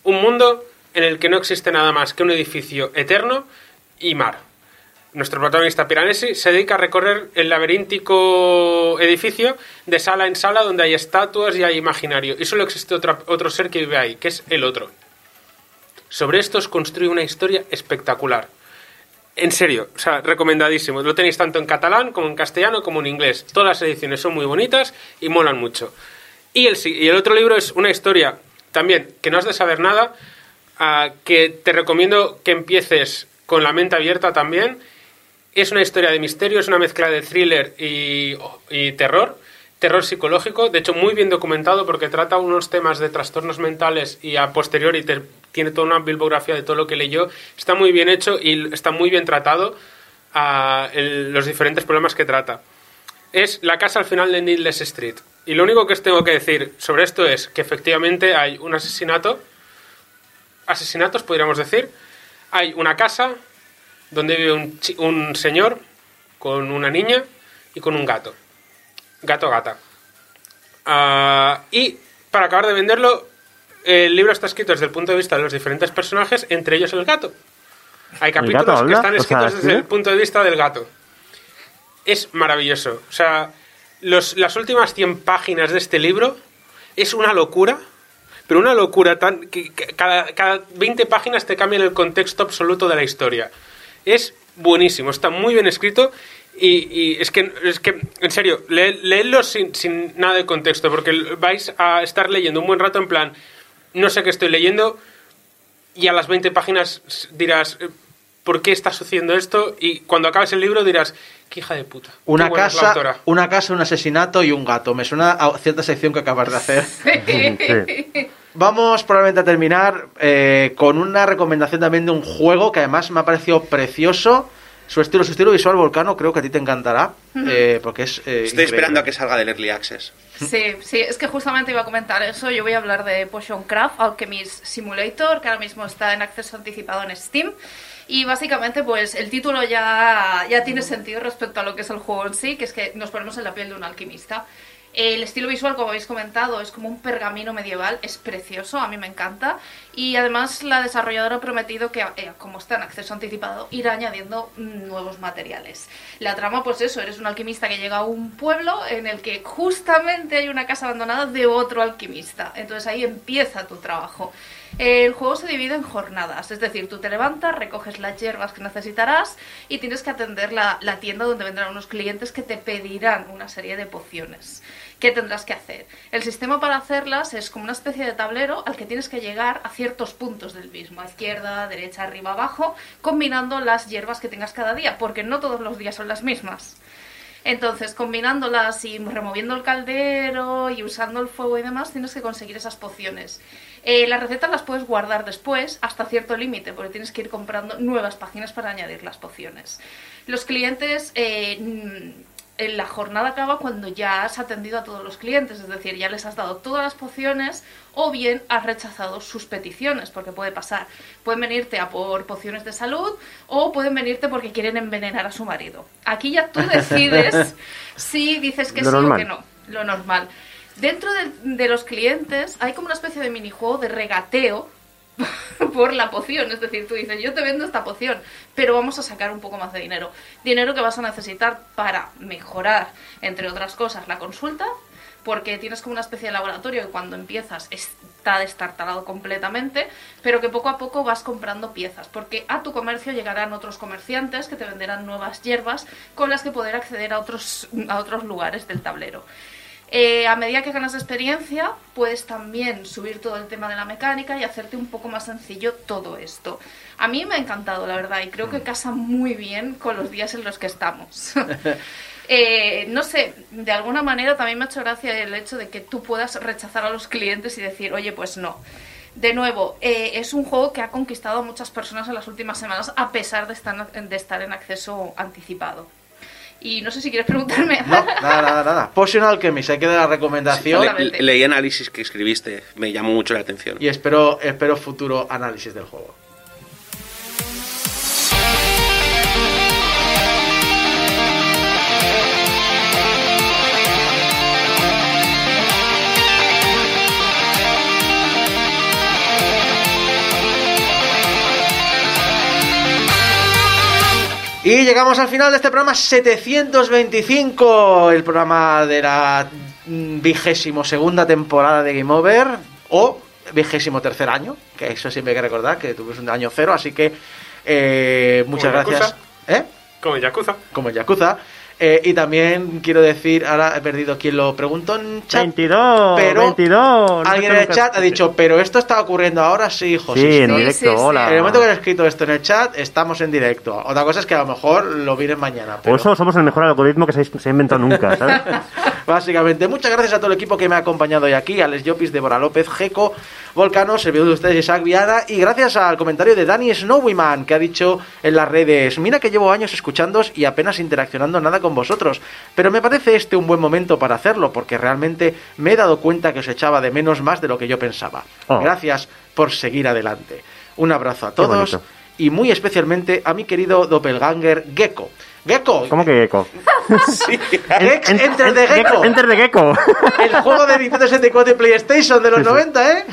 un mundo en el que no existe nada más que un edificio eterno y mar. Nuestro protagonista Piranesi se dedica a recorrer el laberíntico edificio de sala en sala donde hay estatuas y hay imaginario. Y solo existe otra- otro ser que vive ahí, que es el otro. Sobre estos construye una historia espectacular. En serio, o sea, recomendadísimo. Lo tenéis tanto en catalán como en castellano como en inglés. Todas las ediciones son muy bonitas y molan mucho. Y el, y el otro libro es una historia también que no has de saber nada, ah, que te recomiendo que empieces con la mente abierta también Es una historia de misterio, es una mezcla de thriller y, y terror, terror psicológico, de hecho muy bien documentado porque trata unos temas de trastornos mentales y a posteriori te- tiene toda una bibliografía de todo lo que leyó. Está muy bien hecho y está muy bien tratado el- los diferentes problemas que trata. Es la casa al final de Needless Street. Y lo único que os tengo que decir sobre esto es que efectivamente hay un asesinato, asesinatos podríamos decir, hay una casa donde vive un, señor con una niña y con un gato. Gato gata. Ah, y para acabar de venderlo, el libro está escrito desde el punto de vista de los diferentes personajes, entre ellos el gato. Hay capítulos que están O sea, escritos desde el punto de vista del gato. Es maravilloso. O sea, los, las últimas 100 páginas de este libro es una locura, pero una locura tan que, que cada, cada 20 páginas te cambian el contexto absoluto de la historia. Es buenísimo, está muy bien escrito y, y es, que, es que, en serio, le- leedlo sin, sin nada de contexto, porque vais a estar leyendo un buen rato en plan, no sé qué estoy leyendo, y a las 20 páginas dirás, eh, ¿por qué está sucediendo esto? Y cuando acabes el libro dirás, qué hija de puta. Una casa, autora". una casa, un asesinato y un gato. Me suena a cierta sección que acabas de hacer. Sí. Vamos probablemente a terminar eh, con una recomendación también de un juego que además me ha parecido precioso. Su estilo, su estilo visual volcano, creo que a ti te encantará. eh, porque es. eh, Estoy increíble. esperando a que salga del Early Access. Sí, sí, es que justamente iba a comentar eso. Yo voy a hablar de Potion Craft Alchemist Simulator, que ahora mismo está en acceso anticipado en Steam. Y básicamente, pues el título ya, ya tiene sentido respecto a lo que es el juego en sí, que es que nos ponemos en la piel de un alquimista. El estilo visual, como habéis comentado, es como un pergamino medieval, es precioso, a mí me encanta. Y además la desarrolladora ha prometido que, eh, como está en acceso anticipado, irá añadiendo mm, nuevos materiales. La trama, pues eso, eres un alquimista que llega a un pueblo en el que justamente hay una casa abandonada de otro alquimista. Entonces ahí empieza tu trabajo. El juego se divide en jornadas, es decir, tú te levantas, recoges las hierbas que necesitarás y tienes que atender la, la tienda donde vendrán unos clientes que te pedirán una serie de pociones. ¿Qué tendrás que hacer? El sistema para hacerlas es como una especie de tablero al que tienes que llegar a ciertos puntos del mismo, a izquierda, derecha, arriba, abajo, combinando las hierbas que tengas cada día, porque no todos los días son las mismas. Entonces, combinándolas y removiendo el caldero y usando el fuego y demás, tienes que conseguir esas pociones. Eh, las recetas las puedes guardar después hasta cierto límite, porque tienes que ir comprando nuevas páginas para añadir las pociones. Los clientes, eh, en la jornada acaba cuando ya has atendido a todos los clientes, es decir, ya les has dado todas las pociones o bien has rechazado sus peticiones, porque puede pasar. Pueden venirte a por pociones de salud o pueden venirte porque quieren envenenar a su marido. Aquí ya tú decides si dices que Lo sí o que no, lo normal. Dentro de, de los clientes hay como una especie de minijuego de regateo por la poción. Es decir, tú dices, yo te vendo esta poción, pero vamos a sacar un poco más de dinero. Dinero que vas a necesitar para mejorar, entre otras cosas, la consulta, porque tienes como una especie de laboratorio que cuando empiezas está destartalado completamente, pero que poco a poco vas comprando piezas, porque a tu comercio llegarán otros comerciantes que te venderán nuevas hierbas con las que poder acceder a otros, a otros lugares del tablero. Eh, a medida que ganas experiencia, puedes también subir todo el tema de la mecánica y hacerte un poco más sencillo todo esto. A mí me ha encantado, la verdad, y creo que casa muy bien con los días en los que estamos. Eh, no sé, de alguna manera también me ha hecho gracia el hecho de que tú puedas rechazar a los clientes y decir, oye, pues no. De nuevo, eh, es un juego que ha conquistado a muchas personas en las últimas semanas a pesar de estar, de estar en acceso anticipado. Y no sé si quieres preguntarme. No, nada, nada, nada. Potion Alchemist, hay que dar la recomendación. Le- leí análisis que escribiste, me llamó mucho la atención. Y espero, espero futuro análisis del juego. Y llegamos al final de este programa 725, el programa de la vigésimo segunda temporada de Game Over, o vigésimo tercer año, que eso siempre hay que recordar, que tuvimos un año cero, así que eh, muchas Como gracias. Yakuza. ¿Eh? Como Yakuza. Como el Yakuza. Eh, y también quiero decir, ahora he perdido quien lo preguntó en chat. 22, pero 22. no Alguien en el chat ha dicho, pero esto está ocurriendo ahora, sí, hijo. Sí, en sí. directo, sí, sí. hola. En el momento que he escrito esto en el chat, estamos en directo. Otra cosa es que a lo mejor lo vienen mañana. Por Pero... eso somos el mejor algoritmo que se ha, se ha inventado nunca, ¿sabes? Básicamente, muchas gracias a todo el equipo que me ha acompañado hoy aquí, Alex Llopis, Débora López, Jeco, Volcano, servidor de ustedes Isaac Viana, y gracias al comentario de Dani Snowyman, que ha dicho en las redes, mira que llevo años escuchándos y apenas interaccionando nada con vosotros, pero me parece este un buen momento para hacerlo, porque realmente me he dado cuenta que os echaba de menos más de lo que yo pensaba. Oh. Gracias por seguir adelante. Un abrazo a todos, y muy especialmente a mi querido doppelganger Gecko. Gecko, ¿Cómo que Gecko? En- Enter en- the Gecko. Enter the Gecko. El juego de Nintendo 64 y PlayStation de los Sí, sí. 90, ¿eh?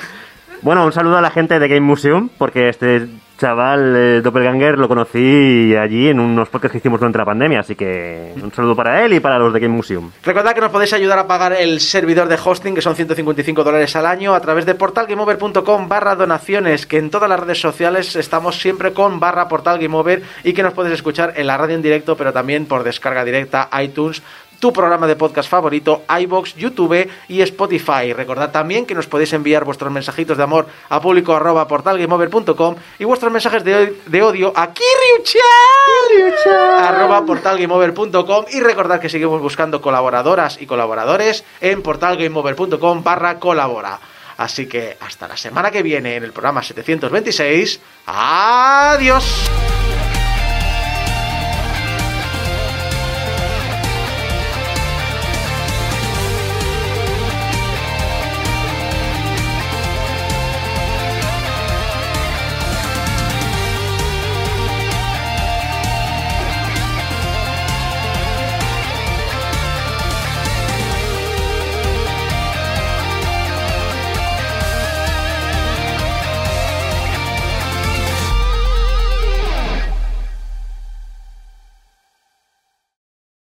Bueno, un saludo a la gente de Game Museum, porque este chaval, eh, Doppelganger, lo conocí allí en unos podcasts que hicimos durante la pandemia, así que un saludo para él y para los de Game Museum. Recordad que nos podéis ayudar a pagar el servidor de hosting, que son 155 dólares al año, a través de portalgameover.com barra donaciones, que en todas las redes sociales estamos siempre con barra portalgameover y que nos puedes escuchar en la radio en directo, pero también por descarga directa, iTunes, tu programa de podcast favorito, iBox, YouTube y Spotify. Recordad también que nos podéis enviar vuestros mensajitos de amor a público arroba portalgameover.com y vuestros mensajes de, de odio a Kiriuchan arroba portalgameover.com y recordad que seguimos buscando colaboradoras y colaboradores en portalgameover.com barra colabora. Así que hasta la semana que viene en el programa 726. Adiós.